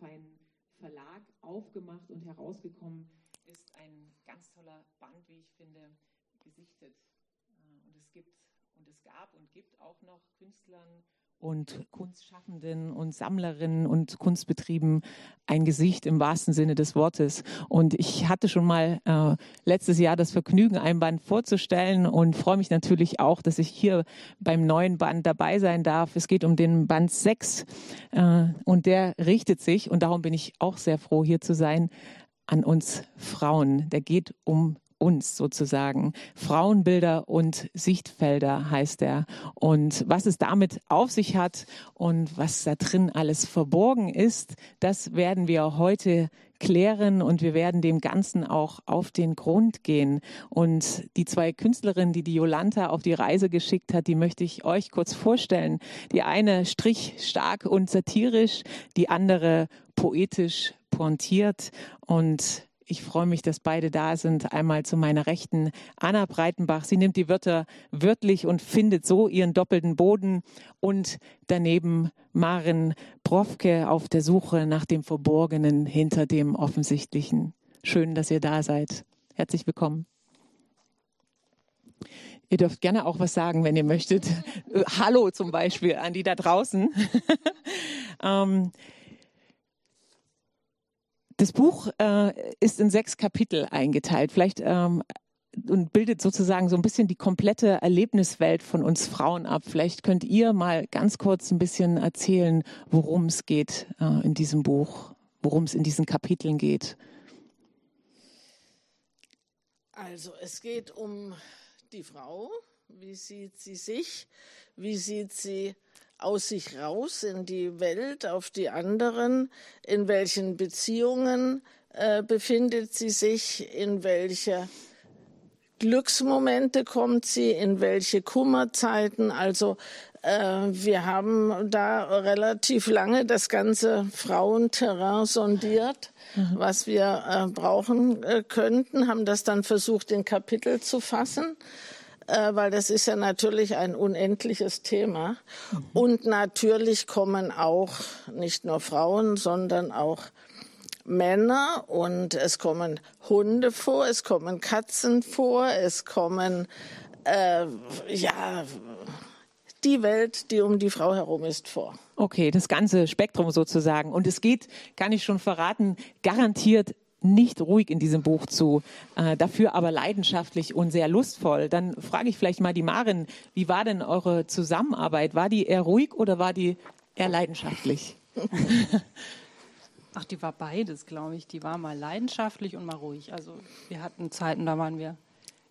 feinen Verlag aufgemacht und herausgekommen ist ein ganz toller Band, wie ich finde, gesichtet. Äh, und es gibt und es gab und gibt auch noch Künstlern und Kunstschaffenden und Sammlerinnen und Kunstbetrieben ein Gesicht im wahrsten Sinne des Wortes. Und ich hatte schon mal äh, letztes Jahr das Vergnügen, ein Band vorzustellen und freue mich natürlich auch, dass ich hier beim neuen Band dabei sein darf. Es geht um den Band 6 äh, und der richtet sich, und darum bin ich auch sehr froh, hier zu sein, an uns Frauen. Der geht um uns sozusagen. Frauenbilder und Sichtfelder heißt er. Und was es damit auf sich hat und was da drin alles verborgen ist, das werden wir heute klären und wir werden dem Ganzen auch auf den Grund gehen. Und die zwei Künstlerinnen, die die Jolanta auf die Reise geschickt hat, die möchte ich euch kurz vorstellen. Die eine strich stark und satirisch, die andere poetisch pointiert und ich freue mich, dass beide da sind. Einmal zu meiner Rechten Anna Breitenbach. Sie nimmt die Wörter wörtlich und findet so ihren doppelten Boden. Und daneben Maren Profke auf der Suche nach dem Verborgenen hinter dem Offensichtlichen. Schön, dass ihr da seid. Herzlich willkommen. Ihr dürft gerne auch was sagen, wenn ihr möchtet. Hallo zum Beispiel an die da draußen. ähm, das Buch äh, ist in sechs Kapitel eingeteilt. Vielleicht ähm, und bildet sozusagen so ein bisschen die komplette Erlebniswelt von uns Frauen ab. Vielleicht könnt ihr mal ganz kurz ein bisschen erzählen, worum es geht äh, in diesem Buch, worum es in diesen Kapiteln geht. Also es geht um die Frau. Wie sieht sie sich? Wie sieht sie aus sich raus in die Welt, auf die anderen, in welchen Beziehungen äh, befindet sie sich, in welche Glücksmomente kommt sie, in welche Kummerzeiten. Also äh, wir haben da relativ lange das ganze Frauenterrain sondiert, mhm. was wir äh, brauchen äh, könnten, haben das dann versucht in Kapitel zu fassen äh, weil das ist ja natürlich ein unendliches Thema. Mhm. Und natürlich kommen auch nicht nur Frauen, sondern auch Männer und es kommen Hunde vor, es kommen Katzen vor, es kommen äh, ja die Welt, die um die Frau herum ist, vor. Okay, das ganze Spektrum sozusagen. Und es geht, kann ich schon verraten, garantiert nicht ruhig in diesem Buch zu, äh, dafür aber leidenschaftlich und sehr lustvoll. Dann frage ich vielleicht mal die Marin, wie war denn eure Zusammenarbeit? War die eher ruhig oder war die eher leidenschaftlich? Ach, die war beides, glaube ich. Die war mal leidenschaftlich und mal ruhig. Also wir hatten Zeiten, da waren wir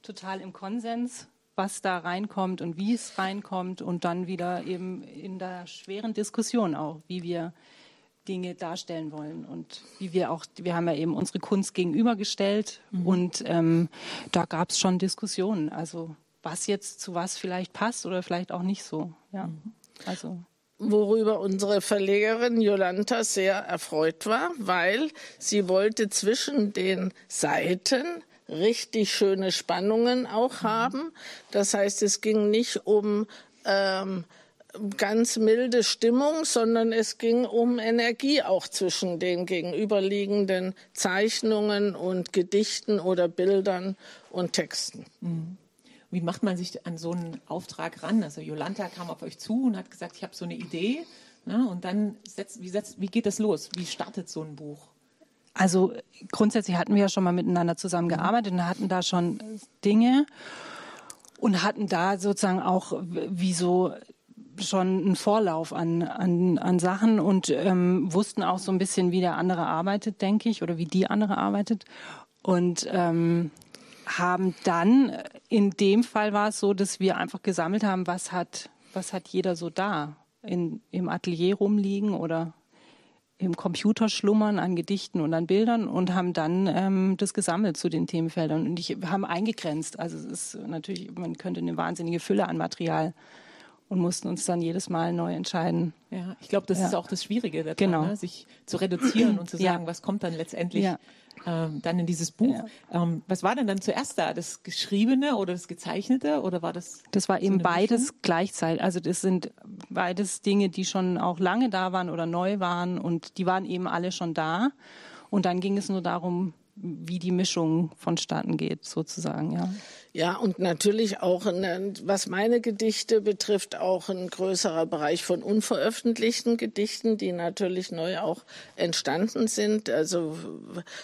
total im Konsens, was da reinkommt und wie es reinkommt und dann wieder eben in der schweren Diskussion auch, wie wir Dinge darstellen wollen und wie wir auch, wir haben ja eben unsere Kunst gegenübergestellt mhm. und ähm, da gab es schon Diskussionen, also was jetzt zu was vielleicht passt oder vielleicht auch nicht so. Ja, mhm. also worüber unsere Verlegerin Jolanta sehr erfreut war, weil sie wollte zwischen den Seiten richtig schöne Spannungen auch mhm. haben. Das heißt, es ging nicht um ähm, ganz milde Stimmung, sondern es ging um Energie auch zwischen den gegenüberliegenden Zeichnungen und Gedichten oder Bildern und Texten. Mhm. Wie macht man sich an so einen Auftrag ran? Also Jolanta kam auf euch zu und hat gesagt, ich habe so eine Idee. Ne? Und dann, setzt, wie, setzt, wie geht das los? Wie startet so ein Buch? Also grundsätzlich hatten wir ja schon mal miteinander zusammengearbeitet und hatten da schon Dinge und hatten da sozusagen auch wie so schon einen Vorlauf an, an, an Sachen und ähm, wussten auch so ein bisschen, wie der andere arbeitet, denke ich, oder wie die andere arbeitet. Und ähm, haben dann, in dem Fall war es so, dass wir einfach gesammelt haben, was hat, was hat jeder so da in, im Atelier rumliegen oder im Computer schlummern an Gedichten und an Bildern und haben dann ähm, das gesammelt zu den Themenfeldern. Und ich haben eingegrenzt. Also es ist natürlich, man könnte eine wahnsinnige Fülle an Material und mussten uns dann jedes Mal neu entscheiden. Ja, ich glaube, das ja. ist auch das Schwierige daran, genau. ne? sich zu reduzieren und zu sagen, ja. was kommt dann letztendlich ja. ähm, dann in dieses Buch. Ähm, was war denn dann zuerst da? Das Geschriebene oder das Gezeichnete oder war das? Das war eben beides Mischung? gleichzeitig. Also das sind beides Dinge, die schon auch lange da waren oder neu waren und die waren eben alle schon da. Und dann ging es nur darum, wie die Mischung vonstatten geht, sozusagen, ja. Ja, und natürlich auch, was meine Gedichte betrifft, auch ein größerer Bereich von unveröffentlichten Gedichten, die natürlich neu auch entstanden sind. Also,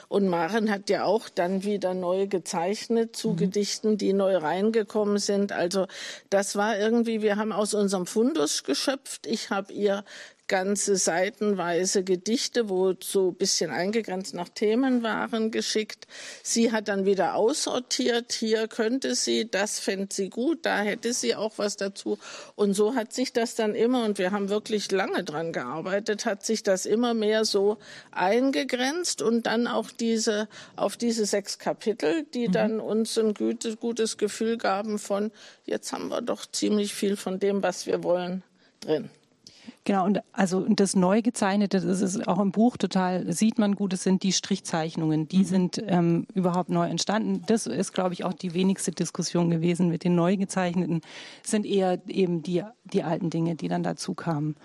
und Maren hat ja auch dann wieder neu gezeichnet zu mhm. Gedichten, die neu reingekommen sind. Also, das war irgendwie, wir haben aus unserem Fundus geschöpft. Ich habe ihr ganze seitenweise Gedichte, wo so ein bisschen eingegrenzt nach Themen waren, geschickt. Sie hat dann wieder aussortiert, hier könnte sie, das fände sie gut, da hätte sie auch was dazu. Und so hat sich das dann immer, und wir haben wirklich lange dran gearbeitet, hat sich das immer mehr so eingegrenzt und dann auch diese, auf diese sechs Kapitel, die mhm. dann uns ein gutes, gutes Gefühl gaben von, jetzt haben wir doch ziemlich viel von dem, was wir wollen, drin. Genau, und also das neu gezeichnete, das ist auch im Buch total, sieht man gut, es sind die Strichzeichnungen, die mhm. sind ähm, überhaupt neu entstanden. Das ist, glaube ich, auch die wenigste Diskussion gewesen mit den neu gezeichneten. Es sind eher eben die, die alten Dinge, die dann dazu kamen.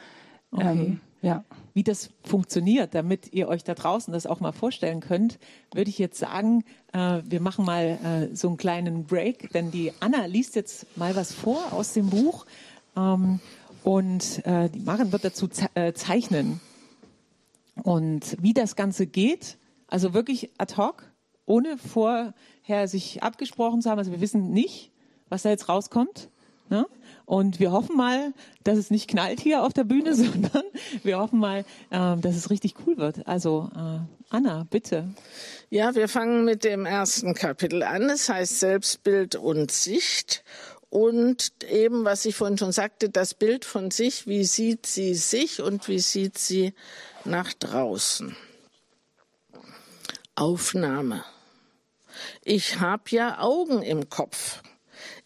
Okay. Ähm, ja. Wie das funktioniert, damit ihr euch da draußen das auch mal vorstellen könnt, würde ich jetzt sagen, äh, wir machen mal äh, so einen kleinen Break, denn die Anna liest jetzt mal was vor aus dem Buch. Ähm, und äh, die Maren wird dazu ze äh, zeichnen. Und wie das Ganze geht, also wirklich ad hoc, ohne vorher sich abgesprochen zu haben. Also wir wissen nicht, was da jetzt rauskommt. Ne? Und wir hoffen mal, dass es nicht knallt hier auf der Bühne, sondern wir hoffen mal, äh, dass es richtig cool wird. Also äh, Anna, bitte. Ja, wir fangen mit dem ersten Kapitel an. Es heißt Selbstbild und Sicht und eben, was ich vorhin schon sagte, das Bild von sich, wie sieht sie sich und wie sieht sie nach draußen. Aufnahme. Ich habe ja Augen im Kopf.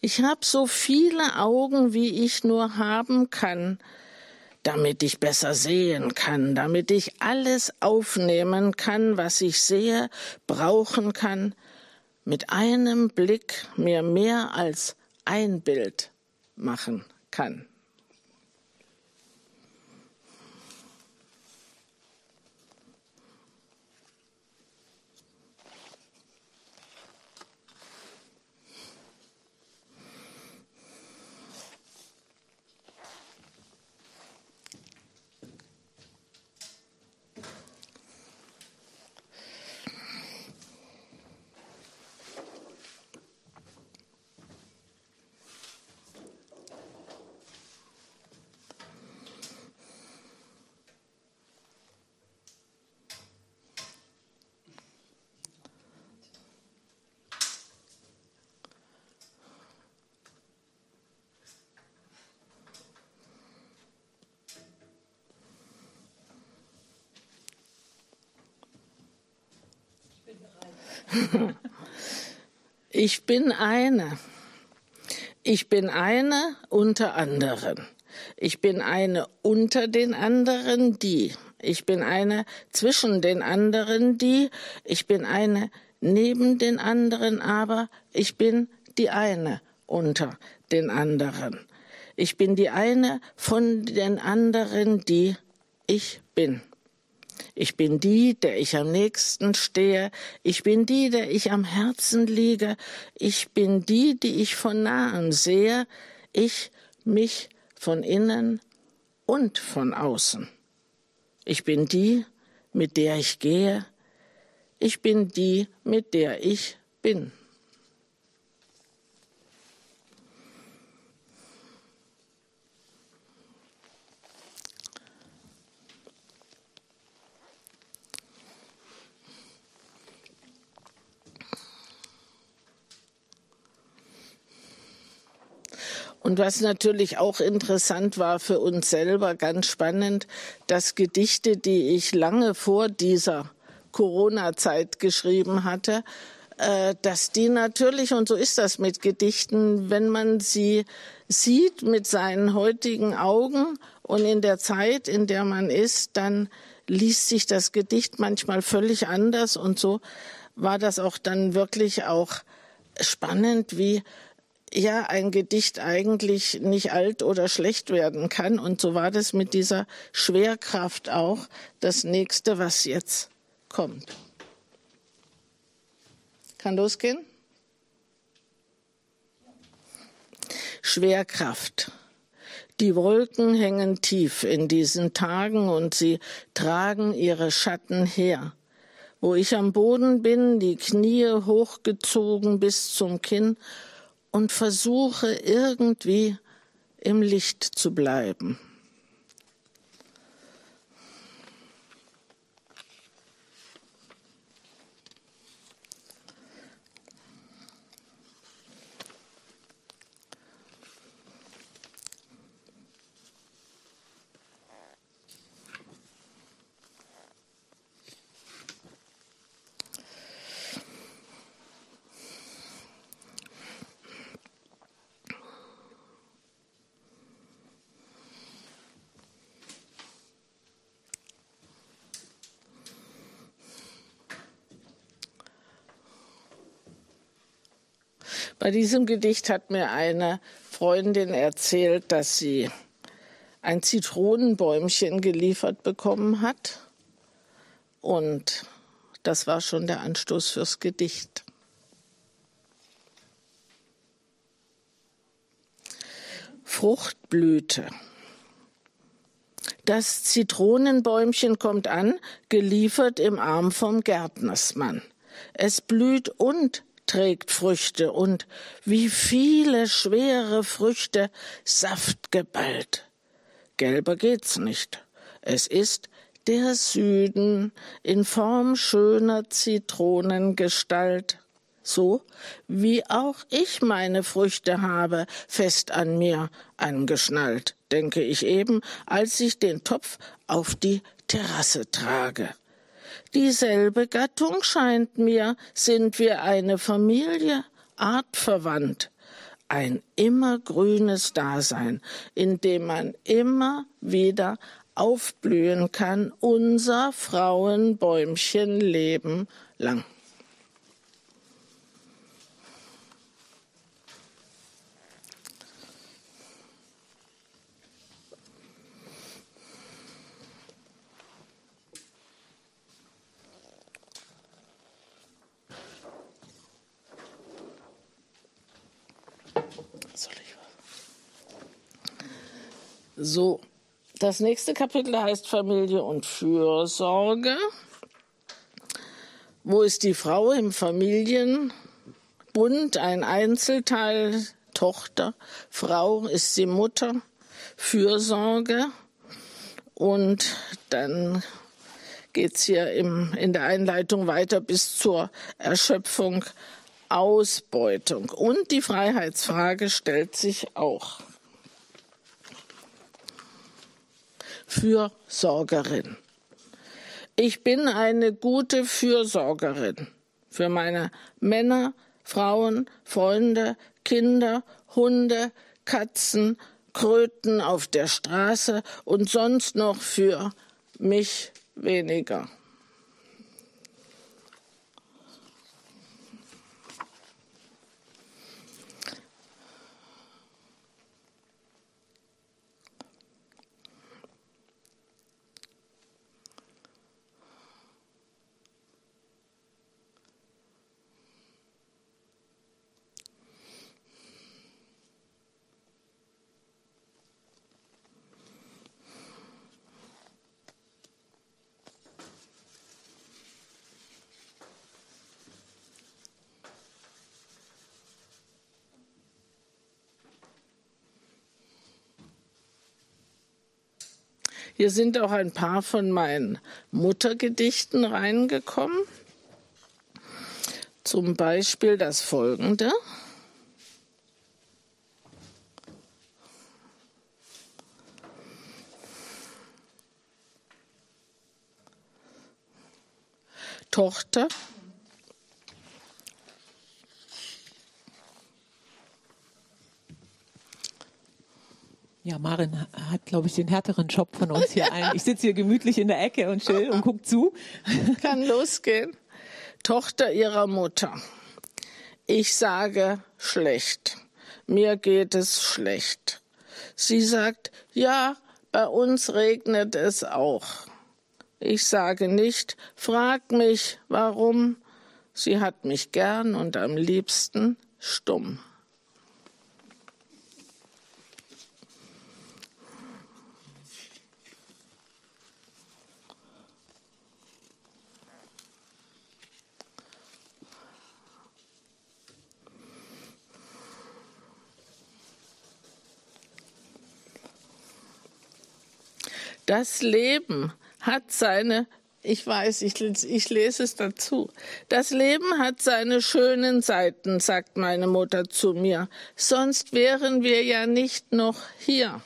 Ich habe so viele Augen, wie ich nur haben kann, damit ich besser sehen kann, damit ich alles aufnehmen kann, was ich sehe, brauchen kann, mit einem Blick mir mehr als ein Bild machen kann. Ich bin eine. Ich bin eine unter anderen. Ich bin eine unter den anderen, die. Ich bin eine zwischen den anderen, die. Ich bin eine neben den anderen, aber ich bin die eine unter den anderen. Ich bin die eine von den anderen, die ich bin. Ich bin die, der ich am nächsten stehe. Ich bin die, der ich am Herzen liege. Ich bin die, die ich von nahem sehe. Ich, mich von innen und von außen. Ich bin die, mit der ich gehe. Ich bin die, mit der ich bin. Und was natürlich auch interessant war für uns selber, ganz spannend, dass Gedichte, die ich lange vor dieser Corona-Zeit geschrieben hatte, äh, dass die natürlich, und so ist das mit Gedichten, wenn man sie sieht mit seinen heutigen Augen und in der Zeit, in der man ist, dann liest sich das Gedicht manchmal völlig anders. Und so war das auch dann wirklich auch spannend, wie ja ein Gedicht eigentlich nicht alt oder schlecht werden kann. Und so war das mit dieser Schwerkraft auch das nächste, was jetzt kommt. Kann losgehen? Schwerkraft. Die Wolken hängen tief in diesen Tagen und sie tragen ihre Schatten her. Wo ich am Boden bin, die Knie hochgezogen bis zum Kinn und versuche irgendwie im Licht zu bleiben. Bei diesem Gedicht hat mir eine Freundin erzählt, dass sie ein Zitronenbäumchen geliefert bekommen hat. Und das war schon der Anstoß fürs Gedicht. Fruchtblüte. Das Zitronenbäumchen kommt an, geliefert im Arm vom Gärtnersmann. Es blüht und trägt Früchte und wie viele schwere Früchte Saft geballt. Gelber geht's nicht. Es ist der Süden in Form schöner Zitronengestalt, so wie auch ich meine Früchte habe, fest an mir angeschnallt, denke ich eben, als ich den Topf auf die Terrasse trage. Dieselbe Gattung scheint mir, sind wir eine Familie, artverwandt, ein immergrünes Dasein, in dem man immer wieder aufblühen kann, unser Frauenbäumchenleben lang. So, das nächste Kapitel heißt Familie und Fürsorge. Wo ist die Frau im Familienbund? Ein Einzelteil, Tochter. Frau ist sie Mutter. Fürsorge. Und dann geht es hier im, in der Einleitung weiter bis zur Erschöpfung, Ausbeutung. Und die Freiheitsfrage stellt sich auch. Fürsorgerin. Ich bin eine gute Fürsorgerin für meine Männer, Frauen, Freunde, Kinder, Hunde, Katzen, Kröten auf der Straße und sonst noch für mich weniger. Hier sind auch ein paar von meinen Muttergedichten reingekommen. Zum Beispiel das folgende. Tochter, Ja, Marin hat, glaube ich, den härteren Job von uns hier allen. Ich sitze hier gemütlich in der Ecke und chill und guck zu. Kann losgehen. Tochter ihrer Mutter. Ich sage schlecht. Mir geht es schlecht. Sie sagt, ja, bei uns regnet es auch. Ich sage nicht, frag mich, warum. Sie hat mich gern und am liebsten stumm. Das Leben hat seine, ich weiß, ich, ich lese es dazu. Das Leben hat seine schönen Seiten, sagt meine Mutter zu mir. Sonst wären wir ja nicht noch hier.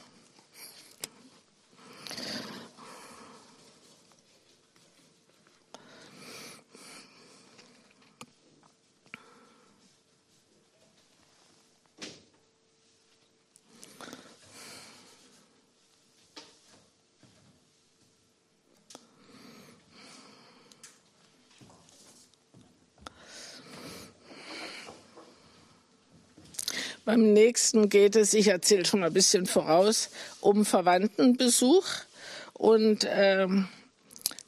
Beim nächsten geht es, ich erzähle schon mal ein bisschen voraus, um Verwandtenbesuch. Und ähm,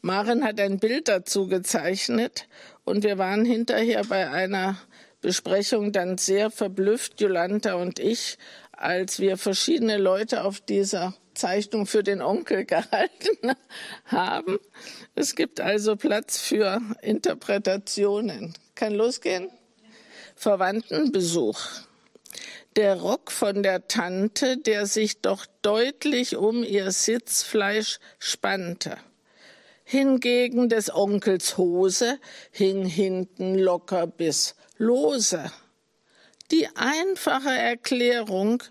Maren hat ein Bild dazu gezeichnet. Und wir waren hinterher bei einer Besprechung dann sehr verblüfft, Jolanta und ich, als wir verschiedene Leute auf dieser Zeichnung für den Onkel gehalten haben. Es gibt also Platz für Interpretationen. Kann losgehen? Verwandtenbesuch der Rock von der Tante, der sich doch deutlich um ihr Sitzfleisch spannte. Hingegen des Onkels Hose hing hinten locker bis lose. Die einfache Erklärung,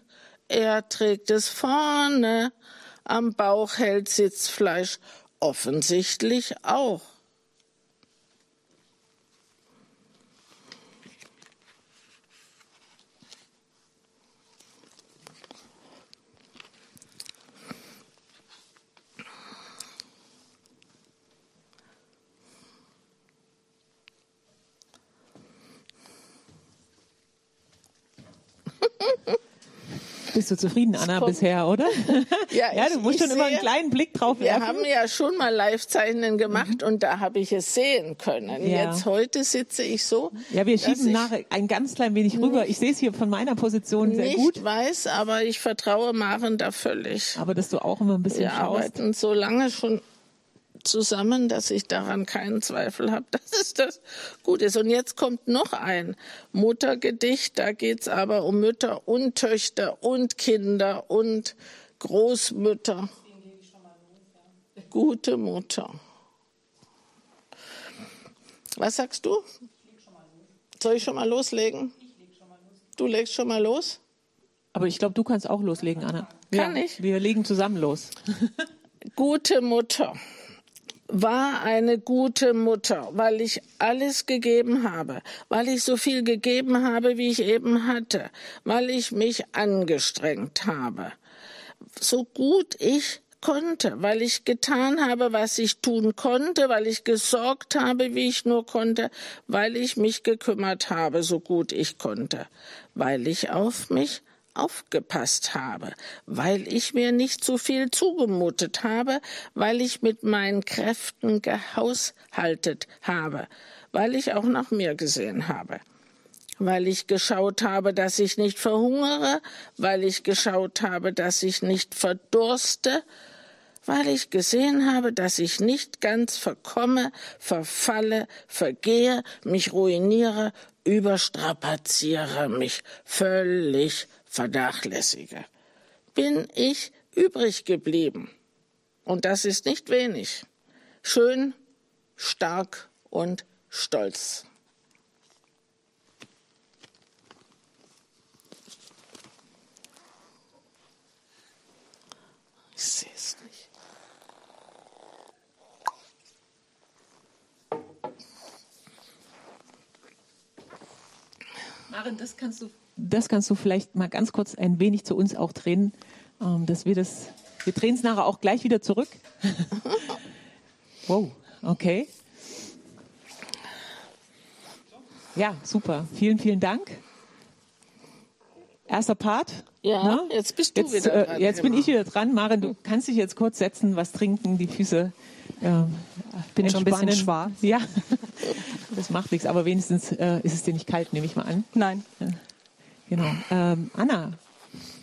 er trägt es vorne, am Bauch hält Sitzfleisch offensichtlich auch. Bist du zufrieden, Anna, bisher, oder? Ja, ja du musst schon sehe, immer einen kleinen Blick drauf werfen. Wir haben ja schon mal Live-Zeichnen gemacht mhm. und da habe ich es sehen können. Ja. Jetzt heute sitze ich so. Ja, wir schieben nachher ein ganz klein wenig rüber. Ich sehe es hier von meiner Position sehr gut. Ich weiß, aber ich vertraue Maren da völlig. Aber dass du auch immer ein bisschen wir schaust. Wir arbeiten so lange schon zusammen, dass ich daran keinen Zweifel habe, dass es das gut ist. Und jetzt kommt noch ein Muttergedicht, da geht es aber um Mütter und Töchter und Kinder und Großmütter. Gute Mutter. Was sagst du? Soll ich schon mal loslegen? Du legst schon mal los? Aber ich glaube, du kannst auch loslegen, Anna. Kann ja, ich? Wir legen zusammen los. Gute Mutter war eine gute Mutter, weil ich alles gegeben habe, weil ich so viel gegeben habe, wie ich eben hatte, weil ich mich angestrengt habe. So gut ich konnte, weil ich getan habe, was ich tun konnte, weil ich gesorgt habe, wie ich nur konnte, weil ich mich gekümmert habe, so gut ich konnte, weil ich auf mich aufgepasst habe, weil ich mir nicht zu viel zugemutet habe, weil ich mit meinen Kräften gehaushaltet habe, weil ich auch nach mir gesehen habe, weil ich geschaut habe, dass ich nicht verhungere, weil ich geschaut habe, dass ich nicht verdurste, weil ich gesehen habe, dass ich nicht ganz verkomme, verfalle, vergehe, mich ruiniere, überstrapaziere, mich völlig vernachlässige, bin ich übrig geblieben. Und das ist nicht wenig. Schön, stark und stolz. Ich sehe es nicht. Maren, das kannst du das kannst du vielleicht mal ganz kurz ein wenig zu uns auch drehen. ähm, dass wir das, wir drehen es nachher auch gleich wieder zurück. wow, okay. Ja, super. Vielen, vielen Dank. Erster Part. Ja, ne? jetzt bist du jetzt, wieder äh, dran. jetzt bin ich wieder dran. Maren, du kannst dich jetzt kurz setzen, was trinken, die Füße. Ähm, bin schon ein bisschen schwarz. Ja, das macht nichts, aber wenigstens äh, ist es dir nicht kalt, nehme ich mal an. Nein. Genau. Ähm, Anna,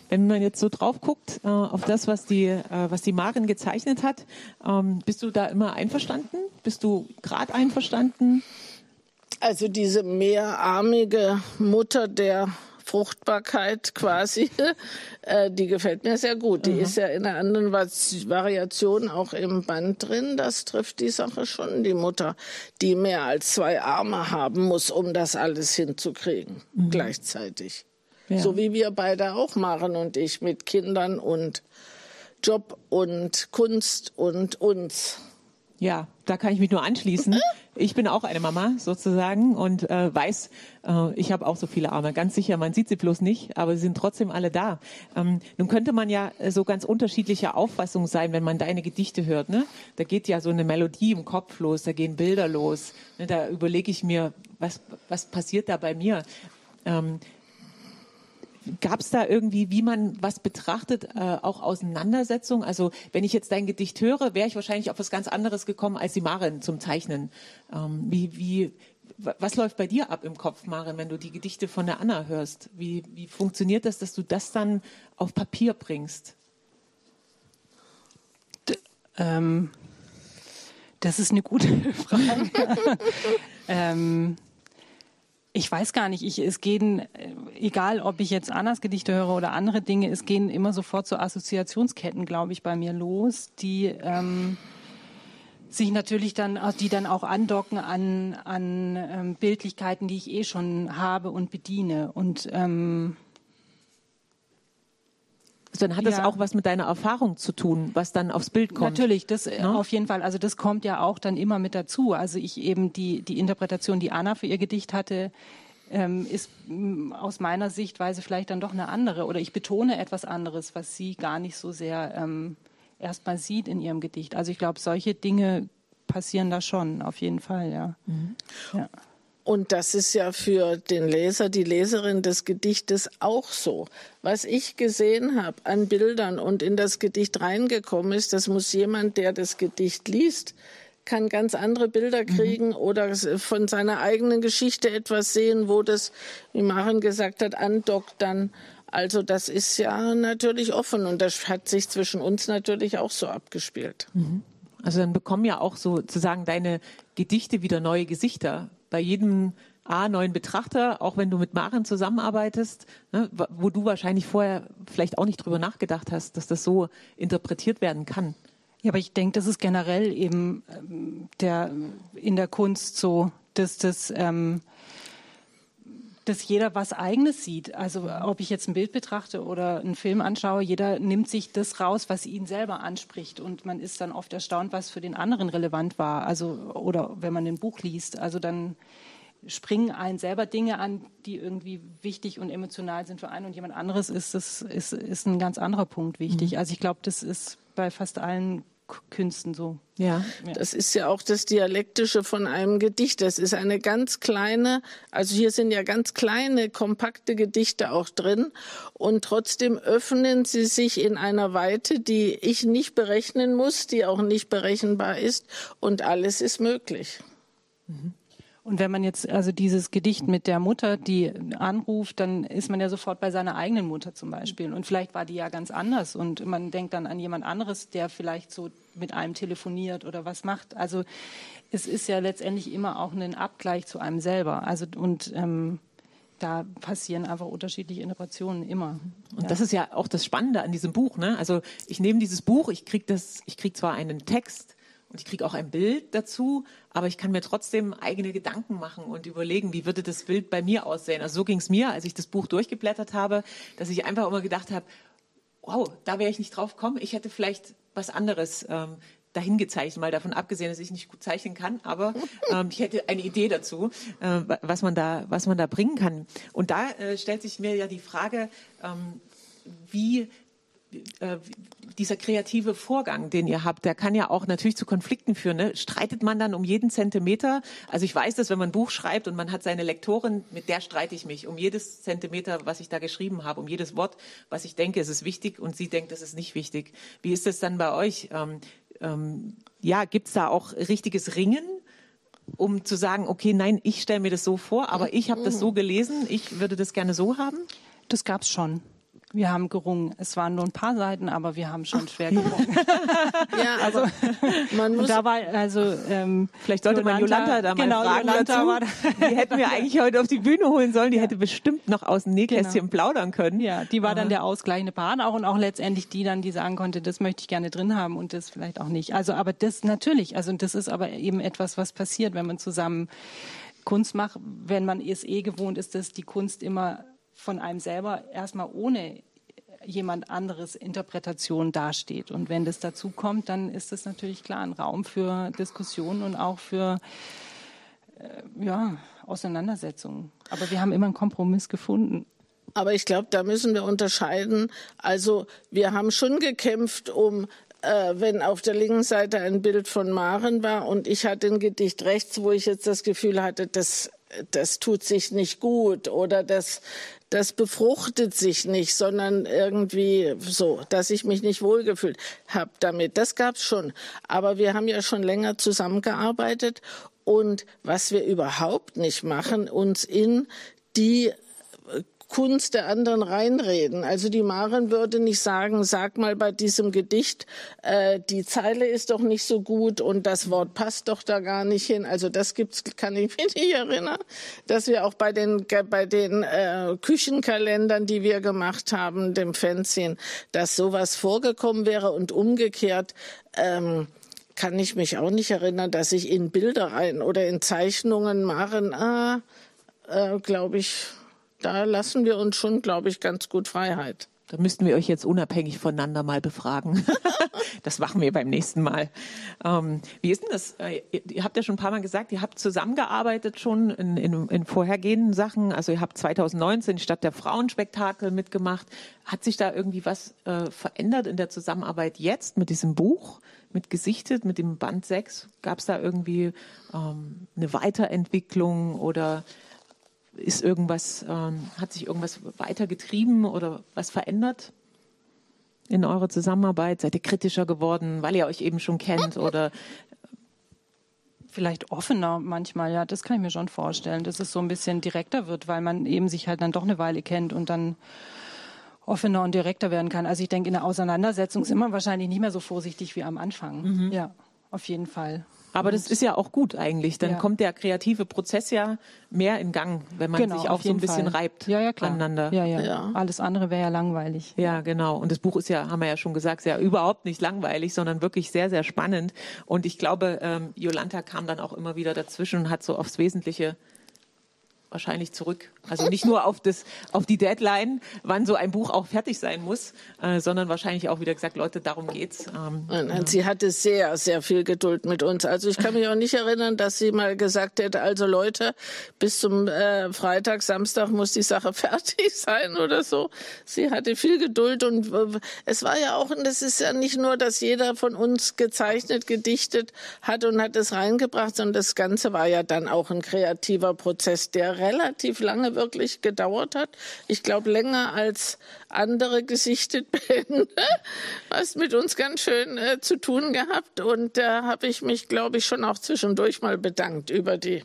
wenn man jetzt so drauf guckt äh, auf das, was die, äh, was die Maren gezeichnet hat, ähm, bist du da immer einverstanden? Bist du gerade einverstanden? Also diese mehrarmige Mutter der Fruchtbarkeit quasi, äh, die gefällt mir sehr gut. Die ist ja in einer anderen Variation auch im Band drin. Das trifft die Sache schon, die Mutter, die mehr als zwei Arme haben muss, um das alles hinzukriegen, Mhm. gleichzeitig. Ja. So wie wir beide auch machen und ich mit Kindern und Job und Kunst und uns. Ja, da kann ich mich nur anschließen. Ich bin auch eine Mama sozusagen und äh, weiß, äh, ich habe auch so viele Arme. Ganz sicher, man sieht sie bloß nicht, aber sie sind trotzdem alle da. Ähm, nun könnte man ja äh, so ganz unterschiedlicher Auffassung sein, wenn man deine Gedichte hört. Ne? Da geht ja so eine Melodie im Kopf los, da gehen Bilder los. Ne? Da überlege ich mir, was, was passiert da bei mir? Ähm, Gab es da irgendwie, wie man was betrachtet, äh, auch Auseinandersetzung? Also wenn ich jetzt dein Gedicht höre, wäre ich wahrscheinlich auf was ganz anderes gekommen als die Maren zum Zeichnen. Ähm, wie, wie, wa- was läuft bei dir ab im Kopf, Maren, wenn du die Gedichte von der Anna hörst? Wie, wie funktioniert das, dass du das dann auf Papier bringst? Ähm, das ist eine gute Frage. ähm, ich weiß gar nicht. Ich, es gehen, äh, egal ob ich jetzt Annas Gedichte höre oder andere Dinge, es gehen immer sofort so Assoziationsketten, glaube ich, bei mir los, die ähm, sich natürlich dann, die dann auch andocken an, an ähm, Bildlichkeiten, die ich eh schon habe und bediene. Und ähm, dann hat das Ja. auch was mit deiner Erfahrung zu tun, was dann aufs Bild kommt. Natürlich, das äh, auf jeden Fall. Also das kommt ja auch dann immer mit dazu. Also ich eben die die Interpretation, die Anna für ihr Gedicht hatte, ähm, ist m, aus meiner Sichtweise vielleicht dann doch eine andere. Oder ich betone etwas anderes, was sie gar nicht so sehr ähm, erstmal sieht in ihrem Gedicht. Also ich glaube, solche Dinge passieren da schon, auf jeden Fall, ja. ja. Und das ist ja für den Leser, die Leserin des Gedichtes auch so. Was ich gesehen habe an Bildern und in das Gedicht reingekommen ist, das muss jemand, der das Gedicht liest, kann ganz andere Bilder kriegen oder von seiner eigenen Geschichte etwas sehen, wo das, wie Maren gesagt hat, andockt dann. Also das ist ja natürlich offen und das hat sich zwischen uns natürlich auch so abgespielt. Also dann bekommen ja auch sozusagen deine Gedichte wieder neue Gesichter. Bei jedem A, neuen Betrachter, auch wenn du mit Maren zusammenarbeitest, ne, wo du wahrscheinlich vorher vielleicht auch nicht drüber nachgedacht hast, dass das so interpretiert werden kann. Ja, aber ich denke, das ist generell eben ähm, der, in der Kunst so, dass das ähm, dass jeder was Eigenes sieht. Also ob ich jetzt ein Bild betrachte oder einen Film anschaue, jeder nimmt sich das raus, was ihn selber anspricht. Und man ist dann oft erstaunt, was für den anderen relevant war. Also, oder wenn man ein Buch liest. Also dann springen einen selber Dinge an, die irgendwie wichtig und emotional sind für einen und jemand anderes ist das ist, ist ein ganz anderer Punkt wichtig. Mhm. Also ich glaube, das ist bei fast allen Künsten so. Ja. Das ist ja auch das Dialektische von einem Gedicht. Das ist eine ganz kleine, also hier sind ja ganz kleine, kompakte Gedichte auch drin. Und trotzdem öffnen sie sich in einer Weite, die ich nicht berechnen muss, die auch nicht berechenbar ist. Und alles ist möglich. Und wenn man jetzt also dieses Gedicht mit der Mutter, die anruft, dann ist man ja sofort bei seiner eigenen Mutter zum Beispiel. Und vielleicht war die ja ganz anders und man denkt dann an jemand anderes, der vielleicht so mit einem telefoniert oder was macht. Also es ist ja letztendlich immer auch ein Abgleich zu einem selber. Also und ähm, da passieren einfach unterschiedliche Interpretationen immer. Und das ist ja auch das Spannende an diesem Buch. Ne? Also ich nehme dieses Buch, ich kriege das, ich kriege zwar einen Text und ich kriege auch ein Bild dazu, aber ich kann mir trotzdem eigene Gedanken machen und überlegen, wie würde das Bild bei mir aussehen. Also so ging es mir, als ich das Buch durchgeblättert habe, dass ich einfach immer gedacht habe, wow, da wäre ich nicht drauf gekommen. Ich hätte vielleicht was anderes ähm, dahin gezeichnet, mal davon abgesehen, dass ich nicht gut zeichnen kann, aber ähm, ich hätte eine Idee dazu, äh, was man da, was man da bringen kann. Und da äh, stellt sich mir ja die Frage, ähm, wie äh, dieser kreative Vorgang, den ihr habt, der kann ja auch natürlich zu Konflikten führen. Ne? Streitet man dann um jeden Zentimeter? Also ich weiß dass wenn man ein Buch schreibt und man hat seine Lektorin, mit der streite ich mich um jedes Zentimeter, was ich da geschrieben habe, um jedes Wort, was ich denke, es ist wichtig und sie denkt, es ist nicht wichtig. Wie ist das dann bei euch? Ähm, ähm, ja, gibt's da auch richtiges Ringen? um zu sagen, okay, nein, ich stelle mir das so vor, aber ich habe das so gelesen, ich würde das gerne so haben? Das gab's schon. Wir haben gerungen. Es waren nur ein paar Seiten, aber wir haben schon schwer gerungen. ja, also man muss. Da war also ähm, vielleicht sollte Jolanta, man Jolanta da mal genau, fragen Jolanta dazu. War die hätten wir eigentlich heute auf die Bühne holen sollen. Die ja. hätte bestimmt noch aus dem Nähkästchen genau. plaudern können. Ja, die war Aha. dann der ausgleichende Part auch und auch letztendlich die dann, die sagen konnte, das möchte ich gerne drin haben und das vielleicht auch nicht. Also, aber das natürlich. Also das ist aber eben etwas, was passiert, wenn man zusammen Kunst macht, wenn man es eh gewohnt ist, dass die Kunst immer von einem selber erstmal ohne jemand anderes Interpretation dasteht. Und wenn das dazu kommt, dann ist das natürlich klar ein Raum für Diskussionen und auch für äh, ja, Auseinandersetzungen. Aber wir haben immer einen Kompromiss gefunden. Aber ich glaube, da müssen wir unterscheiden. Also wir haben schon gekämpft um äh, wenn auf der linken Seite ein Bild von Maren war und ich hatte ein Gedicht rechts, wo ich jetzt das Gefühl hatte, das, das tut sich nicht gut oder das, das befruchtet sich nicht, sondern irgendwie so, dass ich mich nicht wohlgefühlt habe damit. Das gab's schon. Aber wir haben ja schon länger zusammengearbeitet und was wir überhaupt nicht machen, uns in die Kunst der anderen reinreden. Also die Maren würde nicht sagen, sag mal bei diesem Gedicht, äh, die Zeile ist doch nicht so gut und das Wort passt doch da gar nicht hin. Also das gibt's, kann ich mich nicht erinnern, dass wir auch bei den bei den äh, Küchenkalendern, die wir gemacht haben, dem Fanzine, dass sowas vorgekommen wäre und umgekehrt. Ähm, kann ich mich auch nicht erinnern, dass ich in Bilder rein oder in Zeichnungen Maren, ah, äh, glaube ich, da lassen wir uns schon, glaube ich, ganz gut Freiheit. Da müssten wir euch jetzt unabhängig voneinander mal befragen. das machen wir beim nächsten Mal. Ähm, wie ist denn das? Äh, ihr habt ja schon ein paar Mal gesagt, ihr habt zusammengearbeitet schon in, in, in vorhergehenden Sachen. Also ihr habt 2019 statt der Frauenspektakel mitgemacht. Hat sich da irgendwie was äh, verändert in der Zusammenarbeit jetzt mit diesem Buch? mit gesichtet, mit dem Band 6? Gab es da irgendwie ähm, eine Weiterentwicklung oder ist irgendwas, ähm, hat sich irgendwas weitergetrieben oder was verändert in eurer Zusammenarbeit? Seid ihr kritischer geworden, weil ihr euch eben schon kennt oder vielleicht offener manchmal, ja, das kann ich mir schon vorstellen, dass es so ein bisschen direkter wird, weil man eben sich halt dann doch eine Weile kennt und dann offener und direkter werden kann. Also ich denke, in der Auseinandersetzung ist man wahrscheinlich nicht mehr so vorsichtig wie am Anfang. Mhm. Ja, auf jeden Fall. Aber das ist ja auch gut eigentlich. Dann ja. kommt der kreative Prozess ja mehr in Gang, wenn man genau, sich auch so ein bisschen Fall. reibt ja, ja, aneinander. Ja, ja, ja. Alles andere wäre ja langweilig. Ja, genau. Und das Buch ist ja, haben wir ja schon gesagt, ja überhaupt nicht langweilig, sondern wirklich sehr, sehr spannend. Und ich glaube, ähm, Jolanta kam dann auch immer wieder dazwischen und hat so aufs Wesentliche wahrscheinlich zurück. Also nicht nur auf, das, auf die Deadline, wann so ein Buch auch fertig sein muss, äh, sondern wahrscheinlich auch wieder gesagt, Leute, darum geht's. Ähm, sie hatte sehr, sehr viel Geduld mit uns. Also ich kann mich auch nicht erinnern, dass sie mal gesagt hätte, also Leute, bis zum äh, Freitag, Samstag muss die Sache fertig sein oder so. Sie hatte viel Geduld und äh, es war ja auch, und es ist ja nicht nur, dass jeder von uns gezeichnet, gedichtet hat und hat es reingebracht, sondern das Ganze war ja dann auch ein kreativer Prozess, der relativ lange wirklich gedauert hat. Ich glaube, länger als andere gesichtet Bände, was mit uns ganz schön äh, zu tun gehabt. Und da habe ich mich, glaube ich, schon auch zwischendurch mal bedankt über die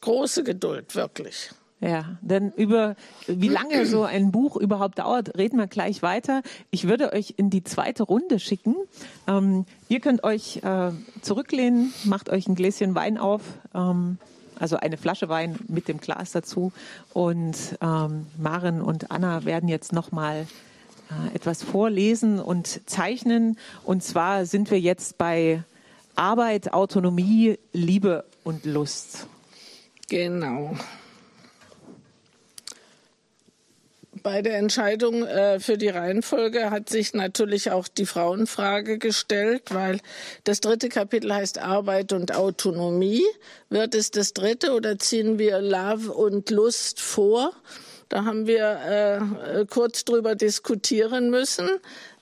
große Geduld, wirklich. Ja, denn über wie lange so ein Buch überhaupt dauert, reden wir gleich weiter. Ich würde euch in die zweite Runde schicken. Ähm, ihr könnt euch äh, zurücklehnen, macht euch ein Gläschen Wein auf. Ähm, also eine Flasche Wein mit dem Glas dazu. Und ähm, Maren und Anna werden jetzt nochmal äh, etwas vorlesen und zeichnen. Und zwar sind wir jetzt bei Arbeit, Autonomie, Liebe und Lust. Genau bei der Entscheidung äh, für die Reihenfolge hat sich natürlich auch die Frauenfrage gestellt, weil das dritte Kapitel heißt Arbeit und Autonomie. Wird es das dritte oder ziehen wir Love und Lust vor? Da haben wir äh, kurz drüber diskutieren müssen.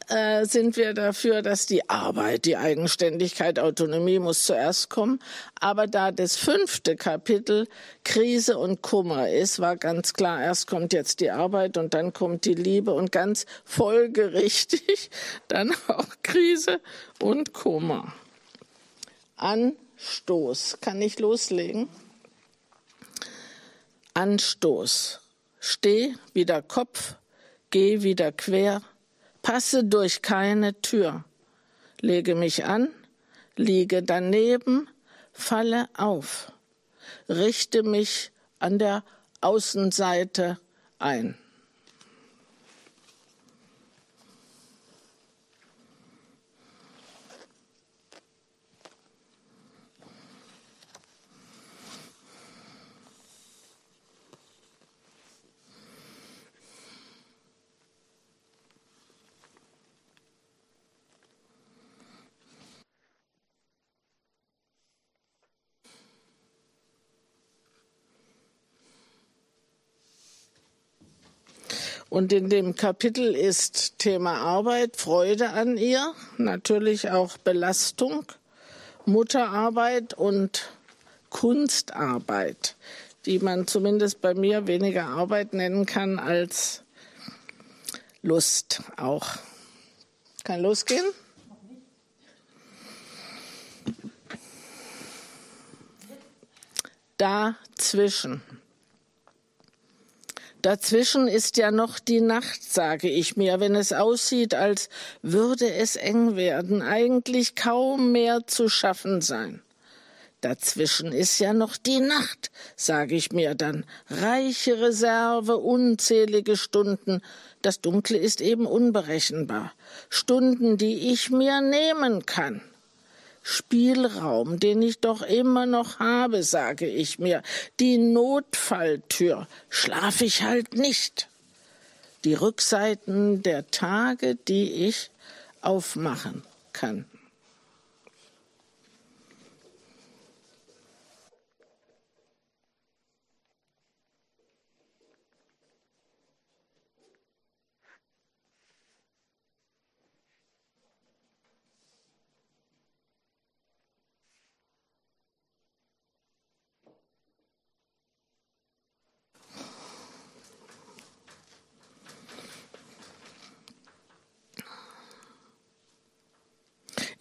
Äh, sind wir dafür, dass die Arbeit, die Eigenständigkeit, Autonomie muss zuerst kommen. Aber da das fünfte Kapitel Krise und Kummer ist, war ganz klar, erst kommt jetzt die Arbeit und dann kommt die Liebe und ganz folgerichtig dann auch Krise und Kummer. Anstoß. Kann ich loslegen? Anstoß. Steh wieder Kopf, geh wieder quer, passe durch keine Tür. Lege mich an, liege daneben, falle auf, richte mich an der Außenseite ein. Und in dem Kapitel ist Thema Arbeit, Freude an ihr, natürlich auch Belastung, Mutterarbeit und Kunstarbeit, die man zumindest bei mir weniger Arbeit nennen kann als Lust auch. Kann losgehen? Dazwischen. Dazwischen ist ja noch die Nacht, sage ich mir, wenn es aussieht, als würde es eng werden, eigentlich kaum mehr zu schaffen sein. Dazwischen ist ja noch die Nacht, sage ich mir dann, reiche Reserve, unzählige Stunden, das Dunkle ist eben unberechenbar, Stunden, die ich mir nehmen kann. Spielraum, den ich doch immer noch habe, sage ich mir. Die Notfalltür schlaf ich halt nicht. Die Rückseiten der Tage, die ich aufmachen kann.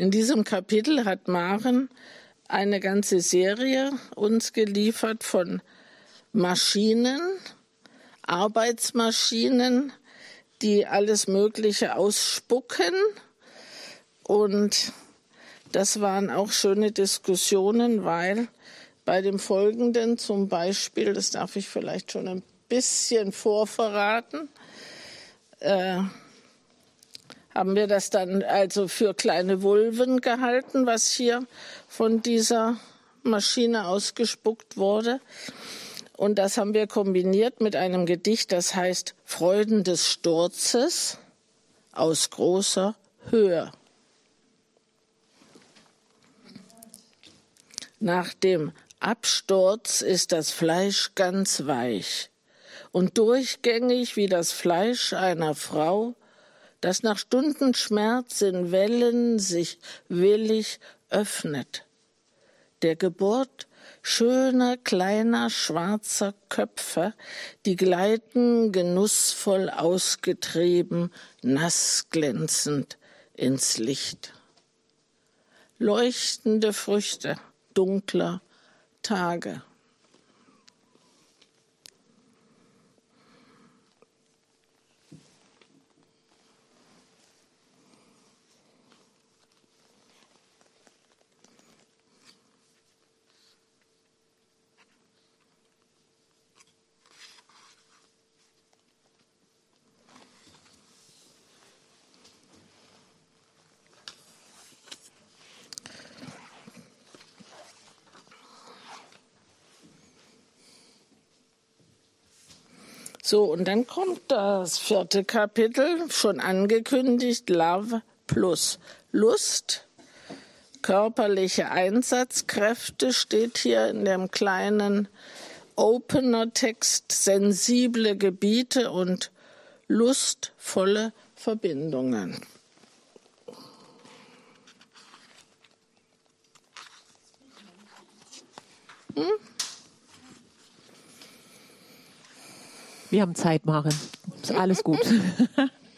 In diesem Kapitel hat Maren eine ganze Serie uns geliefert von Maschinen, Arbeitsmaschinen, die alles Mögliche ausspucken. Und das waren auch schöne Diskussionen, weil bei dem Folgenden zum Beispiel, das darf ich vielleicht schon ein bisschen vorverraten, äh, haben wir das dann also für kleine Vulven gehalten, was hier von dieser Maschine ausgespuckt wurde. Und das haben wir kombiniert mit einem Gedicht, das heißt Freuden des Sturzes aus großer Höhe. Nach dem Absturz ist das Fleisch ganz weich und durchgängig wie das Fleisch einer Frau, das nach Stunden Schmerz in Wellen sich willig öffnet. Der Geburt schöner kleiner schwarzer Köpfe, die gleiten genussvoll ausgetrieben, nass glänzend ins Licht. Leuchtende Früchte dunkler Tage. So, und dann kommt das vierte Kapitel, schon angekündigt, Love plus Lust. Körperliche Einsatzkräfte steht hier in dem kleinen opener Text, sensible Gebiete und lustvolle Verbindungen. Hm? Wir haben Zeit, Maren. Ist alles gut.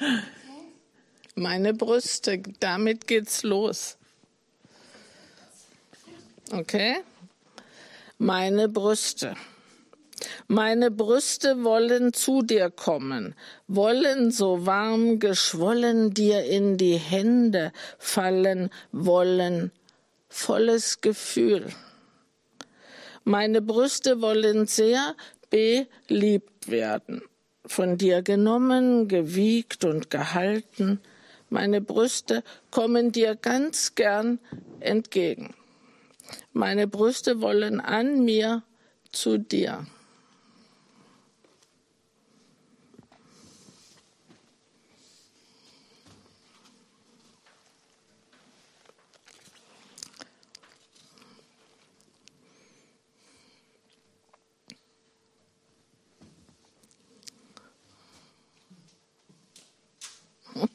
Meine Brüste, damit geht's los. Okay? Meine Brüste. Meine Brüste wollen zu dir kommen, wollen so warm geschwollen dir in die Hände fallen, wollen volles Gefühl. Meine Brüste wollen sehr beliebt werden, von dir genommen, gewiegt und gehalten. Meine Brüste kommen dir ganz gern entgegen. Meine Brüste wollen an mir zu dir.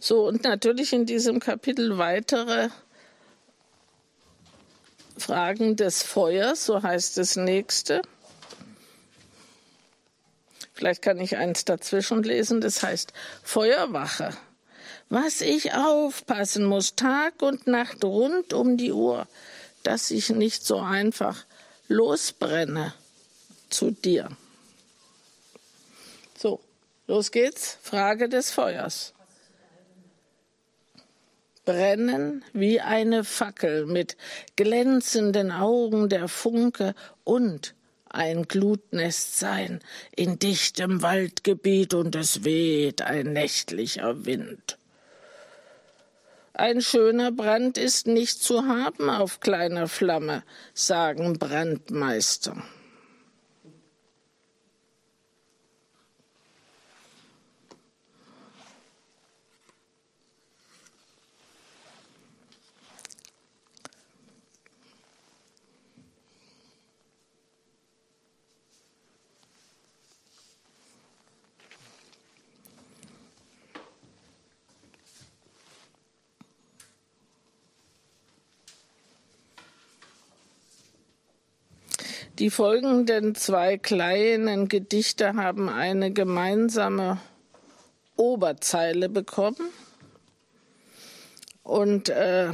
So, und natürlich in diesem Kapitel weitere Fragen des Feuers, so heißt das nächste. Vielleicht kann ich eins dazwischen lesen, das heißt Feuerwache. Was ich aufpassen muss, Tag und Nacht rund um die Uhr, dass ich nicht so einfach losbrenne zu dir. Los geht's. Frage des Feuers. Brennen wie eine Fackel mit glänzenden Augen der Funke und ein Glutnest sein in dichtem Waldgebiet und es weht ein nächtlicher Wind. Ein schöner Brand ist nicht zu haben auf kleiner Flamme, sagen Brandmeister. Die folgenden zwei kleinen Gedichte haben eine gemeinsame Oberzeile bekommen. Und äh,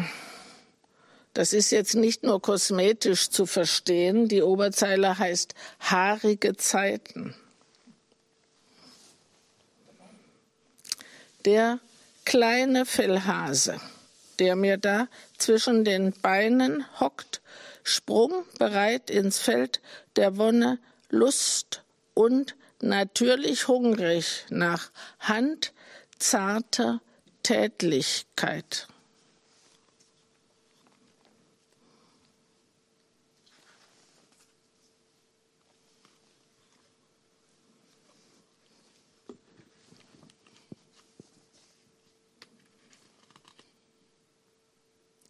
das ist jetzt nicht nur kosmetisch zu verstehen. Die Oberzeile heißt haarige Zeiten. Der kleine Fellhase, der mir da zwischen den Beinen hockt sprungbereit ins Feld der Wonne, Lust und natürlich hungrig nach handzarter Tätlichkeit.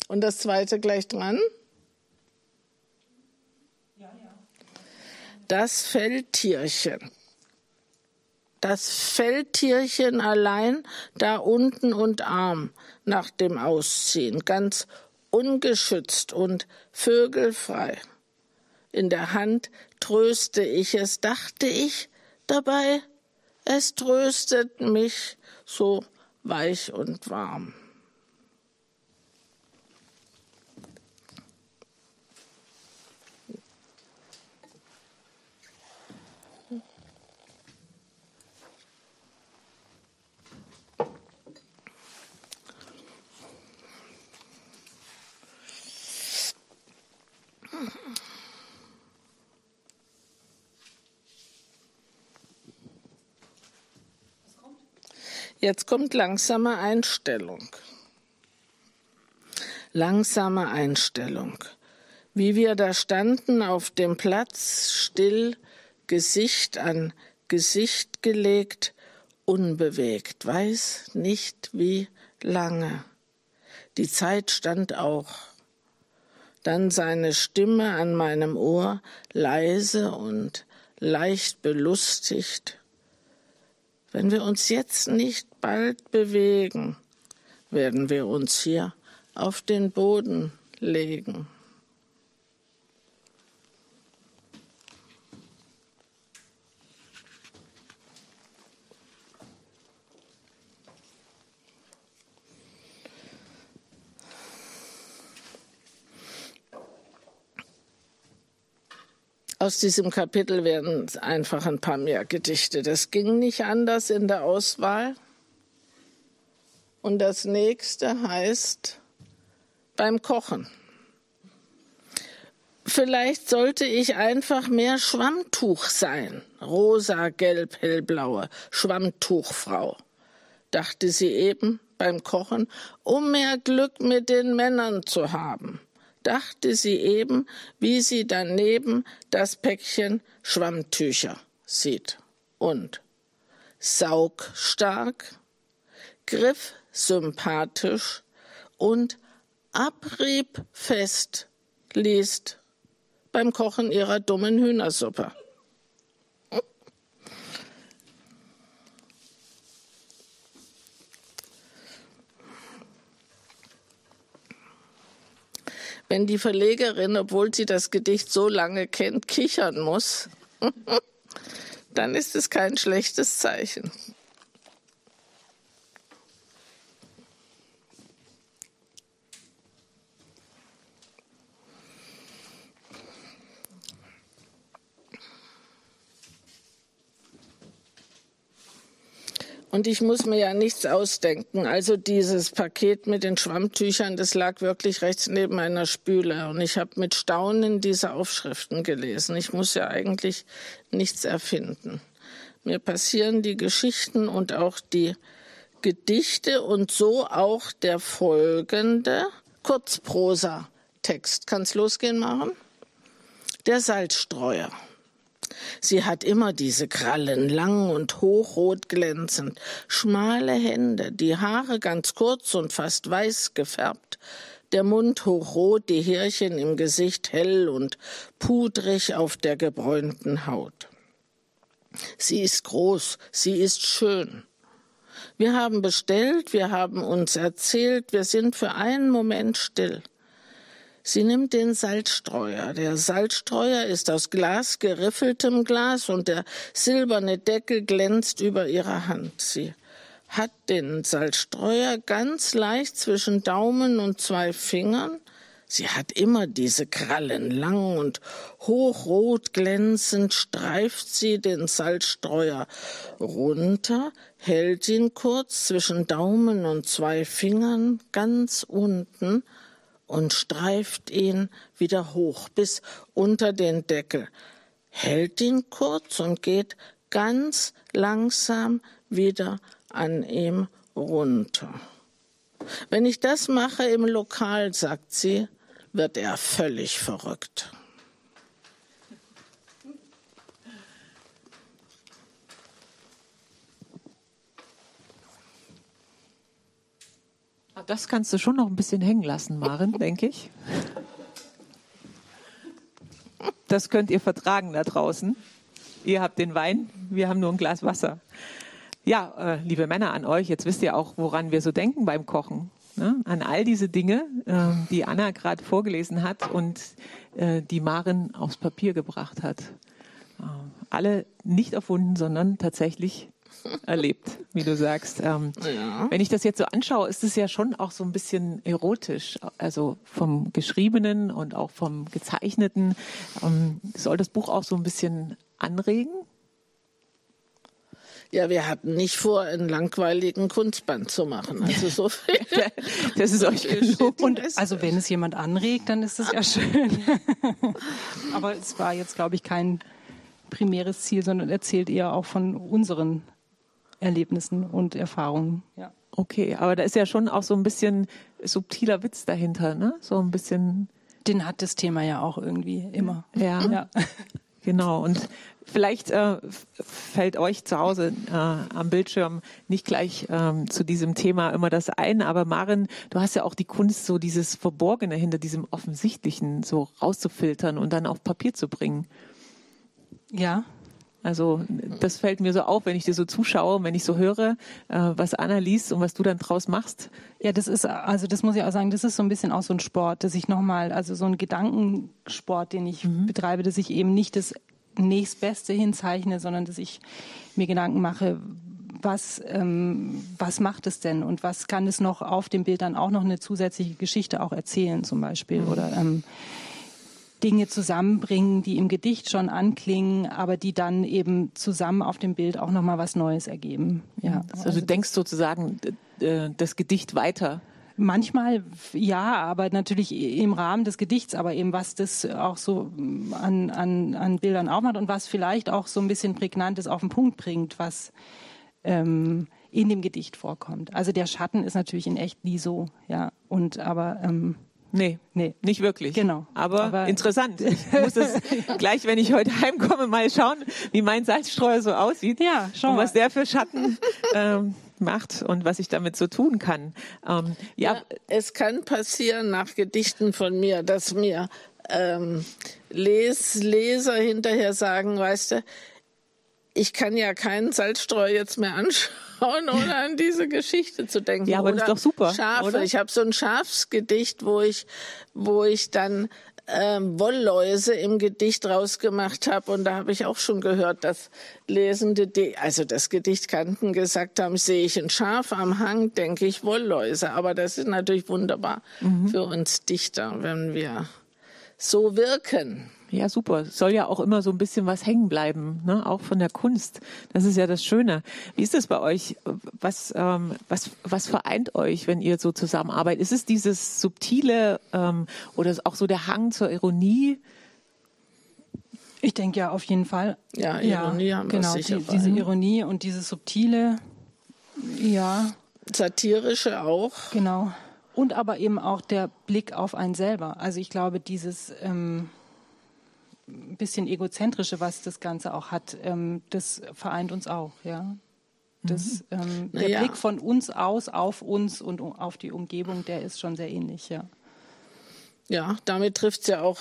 Und das zweite gleich dran. Das Feldtierchen. Das Feldtierchen allein da unten und arm nach dem Ausziehen, ganz ungeschützt und vögelfrei. In der Hand tröste ich es, dachte ich dabei, es tröstet mich so weich und warm. Jetzt kommt langsame Einstellung. Langsame Einstellung. Wie wir da standen auf dem Platz, still, Gesicht an Gesicht gelegt, unbewegt, weiß nicht wie lange. Die Zeit stand auch. dann seine Stimme an meinem Ohr, leise und leicht belustigt. Wenn wir uns jetzt nicht bald bewegen, werden wir uns hier auf den Boden legen. Aus diesem Kapitel werden einfach ein paar mehr Gedichte. Das ging nicht anders in der Auswahl. Und das nächste heißt beim Kochen. Vielleicht sollte ich einfach mehr Schwammtuch sein. Rosa, gelb, hellblaue Schwammtuchfrau, dachte sie eben beim Kochen, um mehr Glück mit den Männern zu haben dachte sie eben, wie sie daneben das Päckchen Schwammtücher sieht. Und saugstark, griffsympathisch und abriebfest liest beim Kochen ihrer dummen Hühnersuppe. Wenn die Verlegerin, obwohl sie das Gedicht so lange kennt, kichern muss, dann ist es kein schlechtes Zeichen. Und ich muss mir ja nichts ausdenken. Also dieses Paket mit den Schwammtüchern, das lag wirklich rechts neben meiner Spüle. Und ich habe mit Staunen diese Aufschriften gelesen. Ich muss ja eigentlich nichts erfinden. Mir passieren die Geschichten und auch die Gedichte und so auch der folgende Kurzprosa-Text. Kann's losgehen, Maren? Der Salzstreuer. Sie hat immer diese Krallen, lang und hochrot glänzend, schmale Hände, die Haare ganz kurz und fast weiß gefärbt, der Mund hochrot, die Härchen im Gesicht hell und pudrig auf der gebräunten Haut. Sie ist groß, sie ist schön. Wir haben bestellt, wir haben uns erzählt, wir sind für einen Moment still. Sie nimmt den Salzstreuer. Der Salzstreuer ist aus Glas, geriffeltem Glas, und der silberne Deckel glänzt über ihrer Hand. Sie hat den Salzstreuer ganz leicht zwischen Daumen und zwei Fingern. Sie hat immer diese Krallen, lang und hochrot glänzend, streift sie den Salzstreuer runter, hält ihn kurz zwischen Daumen und zwei Fingern ganz unten und streift ihn wieder hoch bis unter den Deckel, hält ihn kurz und geht ganz langsam wieder an ihm runter. Wenn ich das mache im Lokal, sagt sie, wird er völlig verrückt. Das kannst du schon noch ein bisschen hängen lassen, Maren, denke ich. Das könnt ihr vertragen da draußen. Ihr habt den Wein, wir haben nur ein Glas Wasser. Ja, äh, liebe Männer an euch, jetzt wisst ihr auch, woran wir so denken beim Kochen. Ne? An all diese Dinge, äh, die Anna gerade vorgelesen hat und äh, die Maren aufs Papier gebracht hat. Äh, alle nicht erfunden, sondern tatsächlich erlebt, wie du sagst. Ähm, ja. Wenn ich das jetzt so anschaue, ist es ja schon auch so ein bisschen erotisch. Also vom Geschriebenen und auch vom Gezeichneten. Ähm, soll das Buch auch so ein bisschen anregen? Ja, wir hatten nicht vor, einen langweiligen Kunstband zu machen. Also so viel. das ist euch genug. Und also wenn es jemand anregt, dann ist es ja schön. Aber es war jetzt, glaube ich, kein primäres Ziel, sondern erzählt eher auch von unseren Erlebnissen und Erfahrungen. Ja. Okay, aber da ist ja schon auch so ein bisschen subtiler Witz dahinter, ne? So ein bisschen. Den hat das Thema ja auch irgendwie immer. Ja. ja. Genau. Und vielleicht äh, fällt euch zu Hause äh, am Bildschirm nicht gleich ähm, zu diesem Thema immer das ein, aber Marin, du hast ja auch die Kunst, so dieses Verborgene hinter diesem Offensichtlichen so rauszufiltern und dann auf Papier zu bringen. Ja, also das fällt mir so auf, wenn ich dir so zuschaue, wenn ich so höre, äh, was Anna liest und was du dann draus machst. Ja, das ist, also das muss ich auch sagen, das ist so ein bisschen auch so ein Sport, dass ich nochmal, also so ein Gedankensport, den ich mhm. betreibe, dass ich eben nicht das nächstbeste hinzeichne, sondern dass ich mir Gedanken mache, was, ähm, was macht es denn und was kann es noch auf dem Bild dann auch noch eine zusätzliche Geschichte auch erzählen zum Beispiel mhm. oder ähm, Dinge zusammenbringen, die im Gedicht schon anklingen, aber die dann eben zusammen auf dem Bild auch nochmal was Neues ergeben. Ja. Also, also du denkst sozusagen das Gedicht weiter. Manchmal ja, aber natürlich im Rahmen des Gedichts, aber eben was das auch so an, an, an Bildern aufmacht und was vielleicht auch so ein bisschen Prägnantes auf den Punkt bringt, was ähm, in dem Gedicht vorkommt. Also der Schatten ist natürlich in echt nie so, ja. Und aber ähm, Nee, nee, nicht wirklich. Genau. Aber, Aber interessant. Ich muss es gleich, wenn ich heute heimkomme, mal schauen, wie mein Salzstreuer so aussieht. Ja, schau und was der für Schatten ähm, macht und was ich damit so tun kann. Ähm, ja. ja. es kann passieren nach Gedichten von mir, dass mir ähm, Les Leser hinterher sagen, weißt du, ich kann ja keinen Salzstreuer jetzt mehr anschauen, ohne an diese Geschichte zu denken. Ja, aber oder das ist doch super. Schafe. Oder? Ich habe so ein Schafsgedicht, wo ich, wo ich dann ähm, Wollläuse im Gedicht rausgemacht habe. Und da habe ich auch schon gehört, dass Lesende, die also das Gedicht kannten, gesagt haben, sehe ich ein Schaf am Hang, denke ich Wollläuse. Aber das ist natürlich wunderbar mhm. für uns Dichter, wenn wir so wirken. Ja, super. Soll ja auch immer so ein bisschen was hängen bleiben, ne? auch von der Kunst. Das ist ja das Schöne. Wie ist es bei euch? Was, ähm, was, was vereint euch, wenn ihr so zusammenarbeitet? Ist es dieses subtile ähm, oder auch so der Hang zur Ironie? Ich denke ja auf jeden Fall. Ja, Ironie ja, haben wir genau, sicher die, diese Ironie und dieses subtile, ja. Satirische auch. Genau. Und aber eben auch der Blick auf einen selber. Also ich glaube, dieses ähm, bisschen egozentrische, was das Ganze auch hat, ähm, das vereint uns auch, ja. Das, mhm. ähm, der ja. Blick von uns aus auf uns und auf die Umgebung, der ist schon sehr ähnlich, ja. Ja, damit trifft es ja auch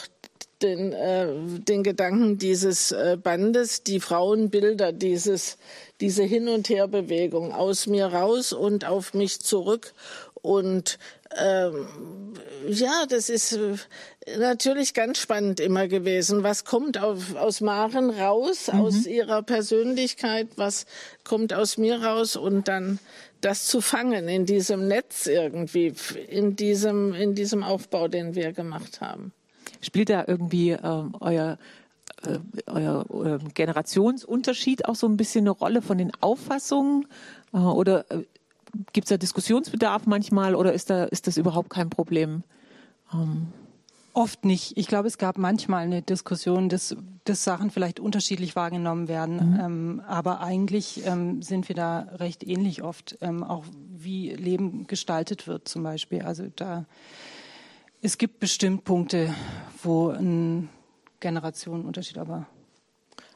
den, äh, den Gedanken dieses äh, Bandes, die Frauenbilder, dieses, diese Hin- und Herbewegung aus mir raus und auf mich zurück und ähm, ja, das ist äh, natürlich ganz spannend immer gewesen. Was kommt auf, aus Maren raus, mhm. aus ihrer Persönlichkeit, was kommt aus mir raus und dann das zu fangen in diesem Netz irgendwie, in diesem, in diesem Aufbau, den wir gemacht haben. Spielt da irgendwie ähm, euer äh, euer äh, Generationsunterschied auch so ein bisschen eine Rolle von den Auffassungen? Äh, oder äh, Gibt es da Diskussionsbedarf manchmal oder ist, da, ist das überhaupt kein Problem? Ähm. Oft nicht. Ich glaube, es gab manchmal eine Diskussion, dass, dass Sachen vielleicht unterschiedlich wahrgenommen werden. Mhm. Ähm, aber eigentlich ähm, sind wir da recht ähnlich oft, ähm, auch wie Leben gestaltet wird zum Beispiel. Also da, es gibt bestimmt Punkte, wo ein Generationenunterschied aber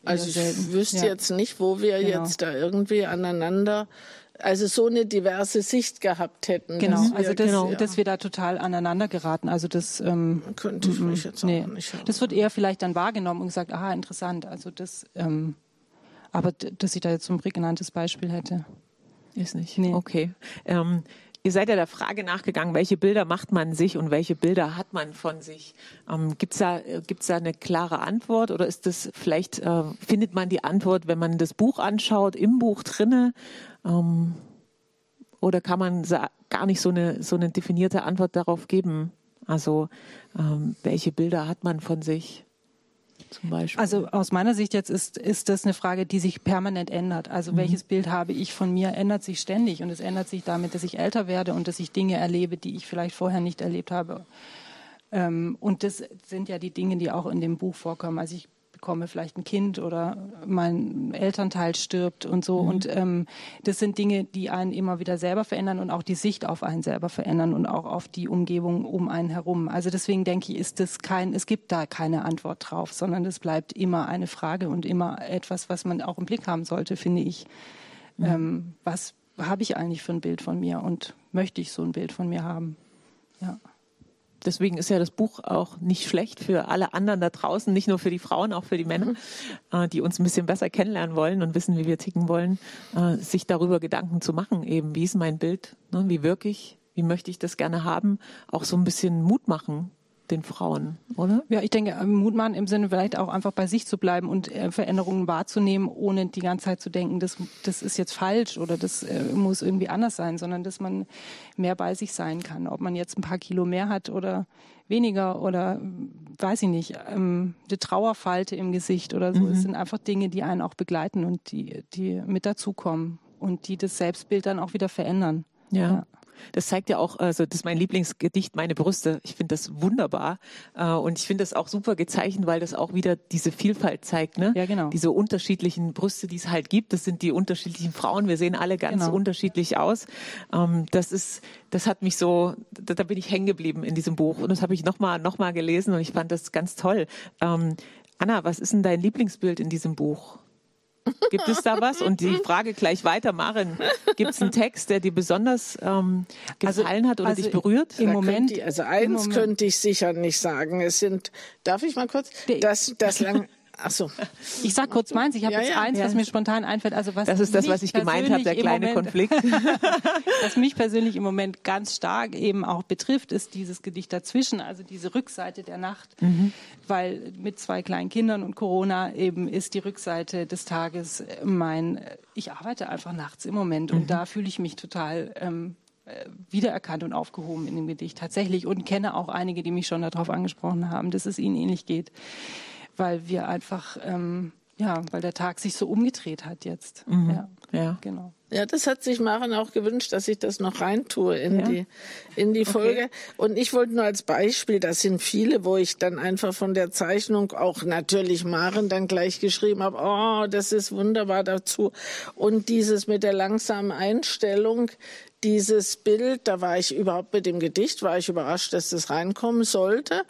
also ich selten. wüsste ja. jetzt nicht, wo wir genau. jetzt da irgendwie aneinander also so eine diverse Sicht gehabt hätten. Genau, also das, genau. dass wir da total aneinander geraten. Also das ähm, könnte ich mich jetzt nee. auch nicht. Haben. Das wird eher vielleicht dann wahrgenommen und gesagt, aha, interessant. Also das, ähm, aber dass ich da jetzt so ein prägnantes Beispiel hätte. Ist nicht. Nee. Okay. Ähm, Ihr seid ja der Frage nachgegangen, welche Bilder macht man sich und welche Bilder hat man von sich? Ähm, Gibt es da, gibt's da eine klare Antwort oder ist das vielleicht, äh, findet man die Antwort, wenn man das Buch anschaut, im Buch drinne? Ähm, oder kann man gar nicht so eine, so eine definierte Antwort darauf geben? Also, ähm, welche Bilder hat man von sich? Zum Beispiel? Also aus meiner Sicht jetzt ist, ist das eine Frage, die sich permanent ändert. Also mhm. welches Bild habe ich von mir, ändert sich ständig und es ändert sich damit, dass ich älter werde und dass ich Dinge erlebe, die ich vielleicht vorher nicht erlebt habe. Ähm, und das sind ja die Dinge, die auch in dem Buch vorkommen. Also ich bekomme vielleicht ein Kind oder mein Elternteil stirbt und so. Mhm. Und ähm, das sind Dinge, die einen immer wieder selber verändern und auch die Sicht auf einen selber verändern und auch auf die Umgebung um einen herum. Also deswegen denke ich, ist das kein, es gibt da keine Antwort drauf, sondern es bleibt immer eine Frage und immer etwas, was man auch im Blick haben sollte, finde ich. Mhm. Ähm, was habe ich eigentlich für ein Bild von mir und möchte ich so ein Bild von mir haben? Ja. Deswegen ist ja das Buch auch nicht schlecht für alle anderen da draußen, nicht nur für die Frauen, auch für die Männer, mhm. äh, die uns ein bisschen besser kennenlernen wollen und wissen, wie wir ticken wollen, äh, sich darüber Gedanken zu machen, eben, wie ist mein Bild, ne, wie wirklich, wie möchte ich das gerne haben, auch so ein bisschen Mut machen, den Frauen, oder? Ja, ich denke, ähm, Mut machen im Sinne vielleicht auch einfach bei sich zu bleiben und äh, Veränderungen wahrzunehmen, ohne die ganze Zeit zu denken, das, das ist jetzt falsch oder das äh, muss irgendwie anders sein, sondern dass man mehr bei sich sein kann. Ob man jetzt ein paar Kilo mehr hat oder weniger oder weiß ich nicht, ähm, eine Trauerfalte im Gesicht oder so. Mhm. Es sind einfach Dinge, die einen auch begleiten und die, die mit dazukommen und die das Selbstbild dann auch wieder verändern. ja. ja. Das zeigt ja auch, also das ist mein Lieblingsgedicht, meine Brüste. Ich finde das wunderbar. Äh, und ich finde das auch super gezeichnet, weil das auch wieder diese Vielfalt zeigt, ne? Ja, genau. Diese unterschiedlichen Brüste, die es halt gibt. Das sind die unterschiedlichen Frauen. Wir sehen alle ganz genau. unterschiedlich aus. Ähm, das ist, das hat mich so, da, bin ich hängen geblieben in diesem Buch. Und das habe ich nochmal, noch mal gelesen und ich fand das ganz toll. Ähm, Anna, was ist denn dein Lieblingsbild in diesem Buch? Gibt es da was? Und die Frage gleich weiter, Maren, gibt es einen Text, der dir besonders ähm, also, gefallen also, hat oder also dich berührt? Im Moment, ich, also eins Moment. könnte ich sicher nicht sagen. Es sind, darf ich mal kurz, das, das lang, Ach so. Ich sag kurz meins. Ich habe ja, jetzt ja, eins, ja. was mir spontan einfällt. Also was das ist das, was ich gemeint habe, der kleine Moment, Konflikt. was mich persönlich im Moment ganz stark eben auch betrifft, ist dieses Gedicht dazwischen, also diese Rückseite der Nacht, mhm. weil mit zwei kleinen Kindern und Corona eben ist die Rückseite des Tages mein. Ich arbeite einfach nachts im Moment mhm. und da fühle ich mich total. Ähm, äh, wiedererkannt und aufgehoben in dem Gedicht tatsächlich und kenne auch einige, die mich schon darauf angesprochen haben, dass es ihnen ähnlich geht weil wir einfach, ähm, ja, weil der Tag sich so umgedreht hat jetzt. Mhm. Ja, ja, genau. Ja, das hat sich Maren auch gewünscht, dass ich das noch reintue in ja. die in die Folge. Okay. Und ich wollte nur als Beispiel, das sind viele, wo ich dann einfach von der Zeichnung auch natürlich Maren dann gleich geschrieben habe, oh, das ist wunderbar dazu. Und dieses mit der langsamen Einstellung, dieses Bild, da war ich überhaupt mit dem Gedicht, war ich überrascht, dass das reinkommen sollte.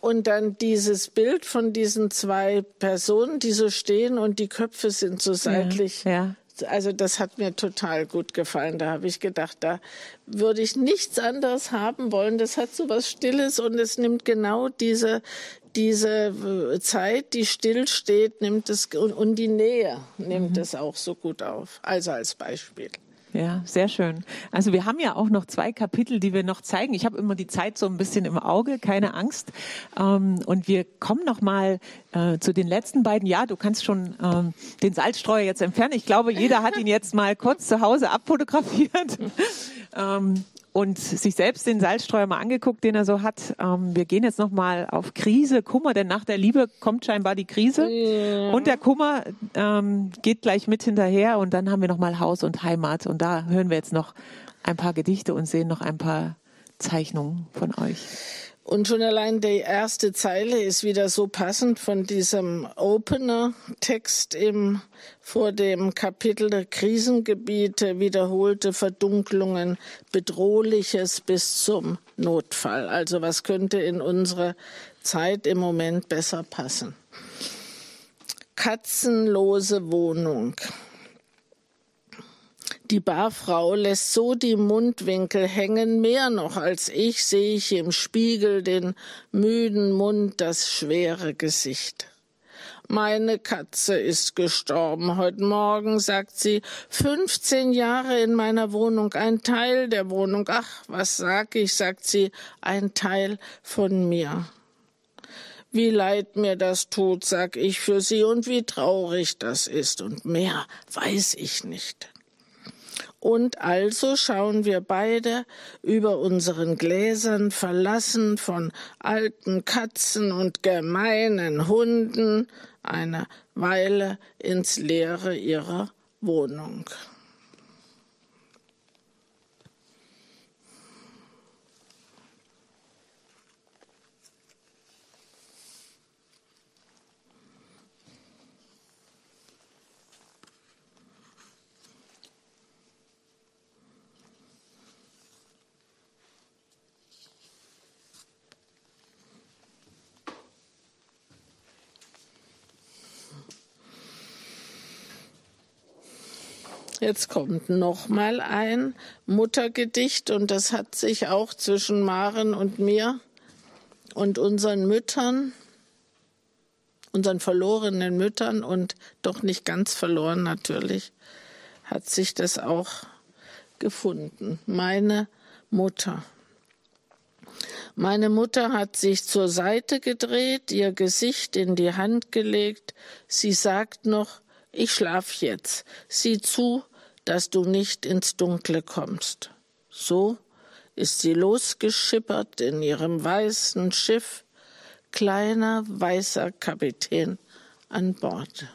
Und dann dieses Bild von diesen zwei Personen, die so stehen und die Köpfe sind so seitlich. Ja, ja. Also das hat mir total gut gefallen. Da habe ich gedacht, da würde ich nichts anderes haben wollen. Das hat so was Stilles und es nimmt genau diese diese äh, Zeit, die still steht, nimmt es und die Nähe nimmt mhm. es auch so gut auf. Also als Beispiel. Ja, sehr schön. Also wir haben ja auch noch zwei Kapitel, die wir noch zeigen. Ich habe immer die Zeit so ein bisschen im Auge, keine Angst. Ähm, und wir kommen noch mal äh, zu den letzten beiden. Ja, du kannst schon ähm, den Salzstreuer jetzt entfernen. Ich glaube, jeder hat ihn jetzt mal kurz zu Hause abfotografiert. ähm, und sich selbst den Salzstreuer mal angeguckt, den er so hat. Ähm, wir gehen jetzt noch mal auf Krise, Kummer, denn nach der Liebe kommt scheinbar die Krise ja. und der Kummer ähm, geht gleich mit hinterher und dann haben wir noch mal Haus und Heimat und da hören wir jetzt noch ein paar Gedichte und sehen noch ein paar Zeichnungen von euch. Und schon allein die erste Zeile ist wieder so passend von diesem Opener-Text im, vor dem Kapitel der Krisengebiete, wiederholte Verdunklungen, Bedrohliches bis zum Notfall. Also was könnte in unsere Zeit im Moment besser passen? Katzenlose Wohnung. Die Barfrau lässt so die Mundwinkel hängen, mehr noch als ich sehe ich im Spiegel den müden Mund, das schwere Gesicht. Meine Katze ist gestorben. Heute Morgen, sagt sie, 15 Jahre in meiner Wohnung, ein Teil der Wohnung. Ach, was sag ich, sagt sie, ein Teil von mir. Wie leid mir das tut, sag ich für sie, und wie traurig das ist, und mehr weiß ich nicht. Und also schauen wir beide über unseren Gläsern verlassen von alten Katzen und gemeinen Hunden eine Weile ins Leere ihrer Wohnung. Jetzt kommt noch mal ein Muttergedicht und das hat sich auch zwischen Maren und mir und unseren Müttern, unseren verlorenen Müttern und doch nicht ganz verloren natürlich, hat sich das auch gefunden. Meine Mutter. Meine Mutter hat sich zur Seite gedreht, ihr Gesicht in die Hand gelegt. Sie sagt noch, ich schlaf jetzt. Sieh zu, dass du nicht ins Dunkle kommst. So ist sie losgeschippert in ihrem weißen Schiff, kleiner weißer Kapitän an Bord.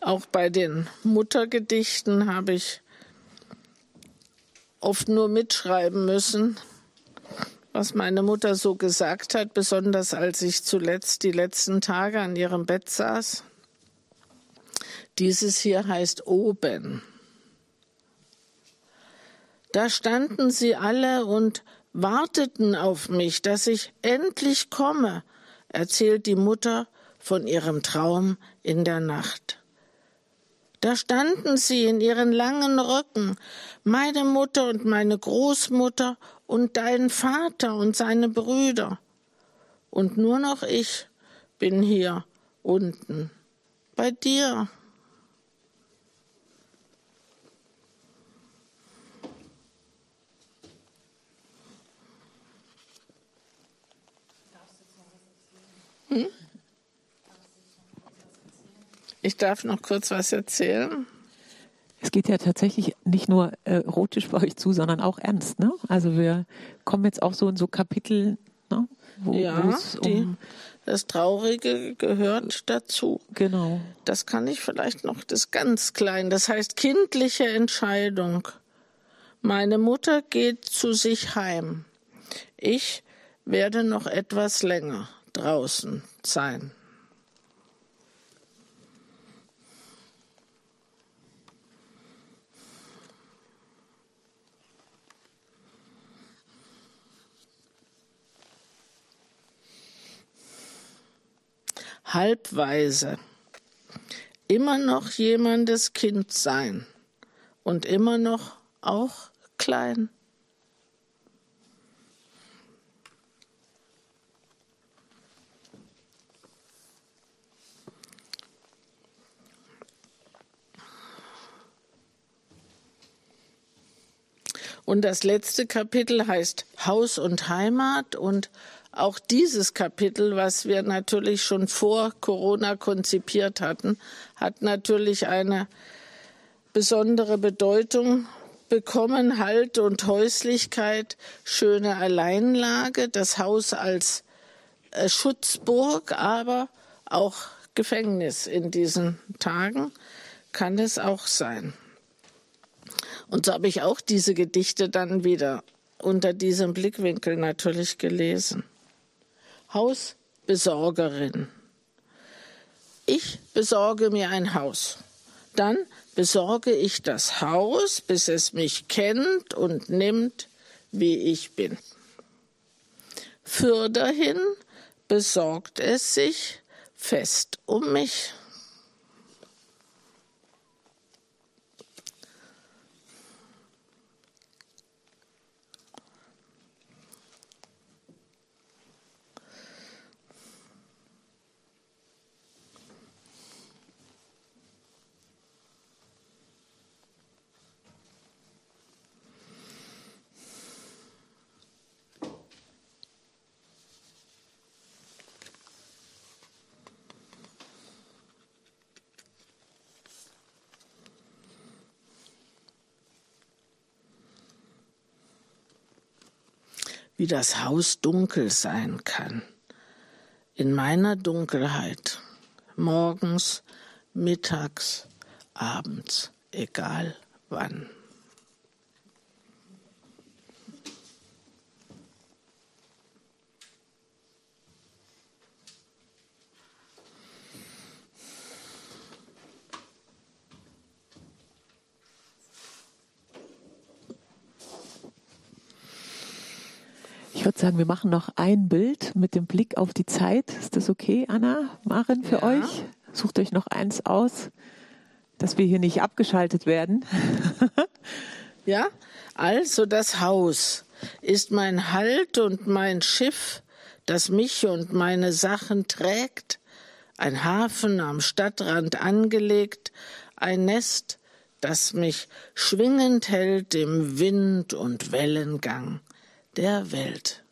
Auch bei den Muttergedichten habe ich oft nur mitschreiben müssen, was meine Mutter so gesagt hat, besonders als ich zuletzt die letzten Tage an ihrem Bett saß. Dieses hier heißt Oben. Da standen sie alle und warteten auf mich, dass ich endlich komme, erzählt die Mutter von ihrem Traum in der Nacht. Da standen sie in ihren langen Röcken, meine Mutter und meine Großmutter und dein Vater und seine Brüder. Und nur noch ich bin hier unten bei dir. Hm? Ich darf noch kurz was erzählen. Es geht ja tatsächlich nicht nur äh, erotisch bei euch zu, sondern auch ernst. Ne? Also wir kommen jetzt auch so in so Kapitel, ne? wo, ja, die, um das Traurige gehört dazu. Genau. Das kann ich vielleicht noch, das ganz klein. Das heißt kindliche Entscheidung. Meine Mutter geht zu sich heim. Ich werde noch etwas länger draußen sein. Halbweise, immer noch jemandes Kind sein und immer noch auch klein. Und das letzte Kapitel heißt Haus und Heimat und auch dieses Kapitel, was wir natürlich schon vor Corona konzipiert hatten, hat natürlich eine besondere Bedeutung bekommen. Halt und Häuslichkeit, schöne Alleinlage, das Haus als äh, Schutzburg, aber auch Gefängnis in diesen Tagen kann es auch sein. Und so habe ich auch diese Gedichte dann wieder unter diesem Blickwinkel natürlich gelesen. Hausbesorgerin. Ich besorge mir ein Haus. Dann besorge ich das Haus, bis es mich kennt und nimmt, wie ich bin. Fürderhin besorgt es sich fest um mich. Wie das Haus dunkel sein kann. In meiner Dunkelheit, morgens, mittags, abends, egal wann. Würde sagen, wir machen noch ein Bild mit dem Blick auf die Zeit. Ist das okay, Anna, Maren, für ja. euch? Sucht euch noch eins aus, dass wir hier nicht abgeschaltet werden. ja, also das Haus ist mein Halt und mein Schiff, das mich und meine Sachen trägt, ein Hafen am Stadtrand angelegt, ein Nest, das mich schwingend hält im Wind und Wellengang der Welt.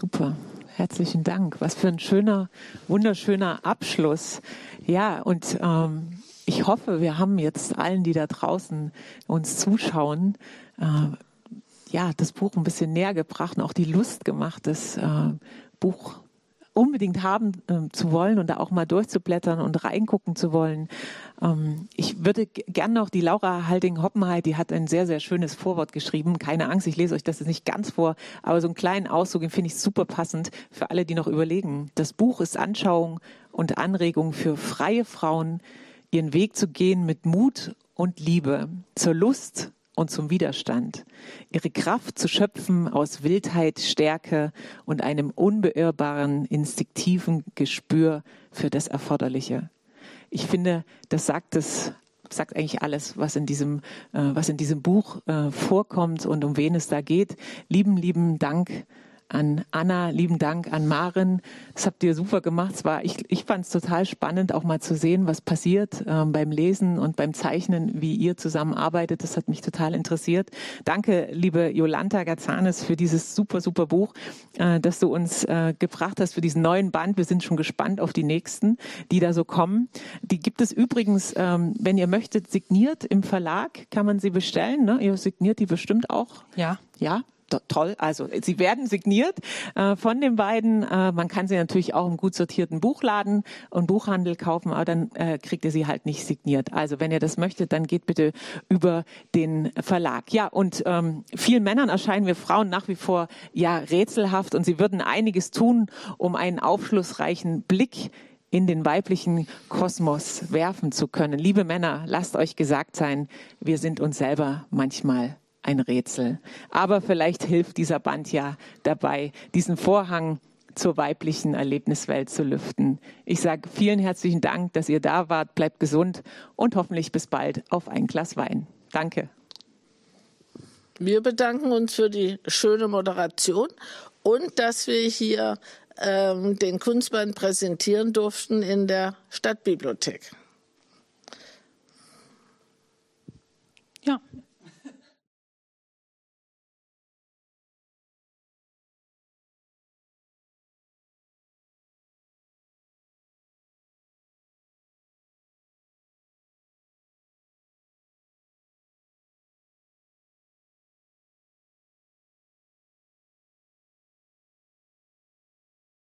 Super. Herzlichen Dank. Was für ein schöner, wunderschöner Abschluss. Ja, und ähm, ich hoffe, wir haben jetzt allen, die da draußen uns zuschauen, äh, ja, das Buch ein bisschen näher gebracht und auch die Lust gemacht, das äh, Buch unbedingt haben äh, zu wollen und da auch mal durchzublättern und reingucken zu wollen. Ähm, ich würde gerne noch die Laura Halding-Hoppenheit, die hat ein sehr, sehr schönes Vorwort geschrieben. Keine Angst, ich lese euch das jetzt nicht ganz vor, aber so einen kleinen Auszug, den finde ich super passend für alle, die noch überlegen. Das Buch ist Anschauung und Anregung für freie Frauen, ihren Weg zu gehen mit Mut und Liebe, zur Lust und zum Widerstand, ihre Kraft zu schöpfen aus Wildheit, Stärke und einem unbeirrbaren, instinktiven Gespür für das Erforderliche. Ich finde, das sagt es sagt eigentlich alles, was in diesem, äh, was in diesem Buch äh, vorkommt und um wen es da geht. Lieben, lieben Dank an Anna, lieben Dank an Maren. Das habt ihr super gemacht. Es war, ich ich fand es total spannend, auch mal zu sehen, was passiert äh, beim Lesen und beim Zeichnen, wie ihr zusammenarbeitet. Das hat mich total interessiert. Danke, liebe Jolanta Gazanes, für dieses super, super Buch, äh, das du uns äh, gebracht hast für diesen neuen Band. Wir sind schon gespannt auf die nächsten, die da so kommen. Die gibt es übrigens, ähm, wenn ihr möchtet, signiert im Verlag. Kann man sie bestellen. Ne? Ihr signiert die bestimmt auch. Ja. Ja, toll. Also sie werden signiert äh, von den beiden. Äh, man kann sie natürlich auch im gut sortierten Buchladen und Buchhandel kaufen, aber dann äh, kriegt ihr sie halt nicht signiert. Also wenn ihr das möchtet, dann geht bitte über den Verlag. Ja, und ähm, vielen Männern erscheinen wir Frauen nach wie vor ja rätselhaft und sie würden einiges tun, um einen aufschlussreichen Blick in den weiblichen Kosmos werfen zu können. Liebe Männer, lasst euch gesagt sein, wir sind uns selber manchmal ein Rätsel. Aber vielleicht hilft dieser Band ja dabei, diesen Vorhang zur weiblichen Erlebniswelt zu lüften. Ich sage vielen herzlichen Dank, dass ihr da wart. Bleibt gesund und hoffentlich bis bald auf ein Glas Wein. Danke. Wir bedanken uns für die schöne Moderation und dass wir hier ähm, den Kunstband präsentieren durften in der Stadtbibliothek. Ja,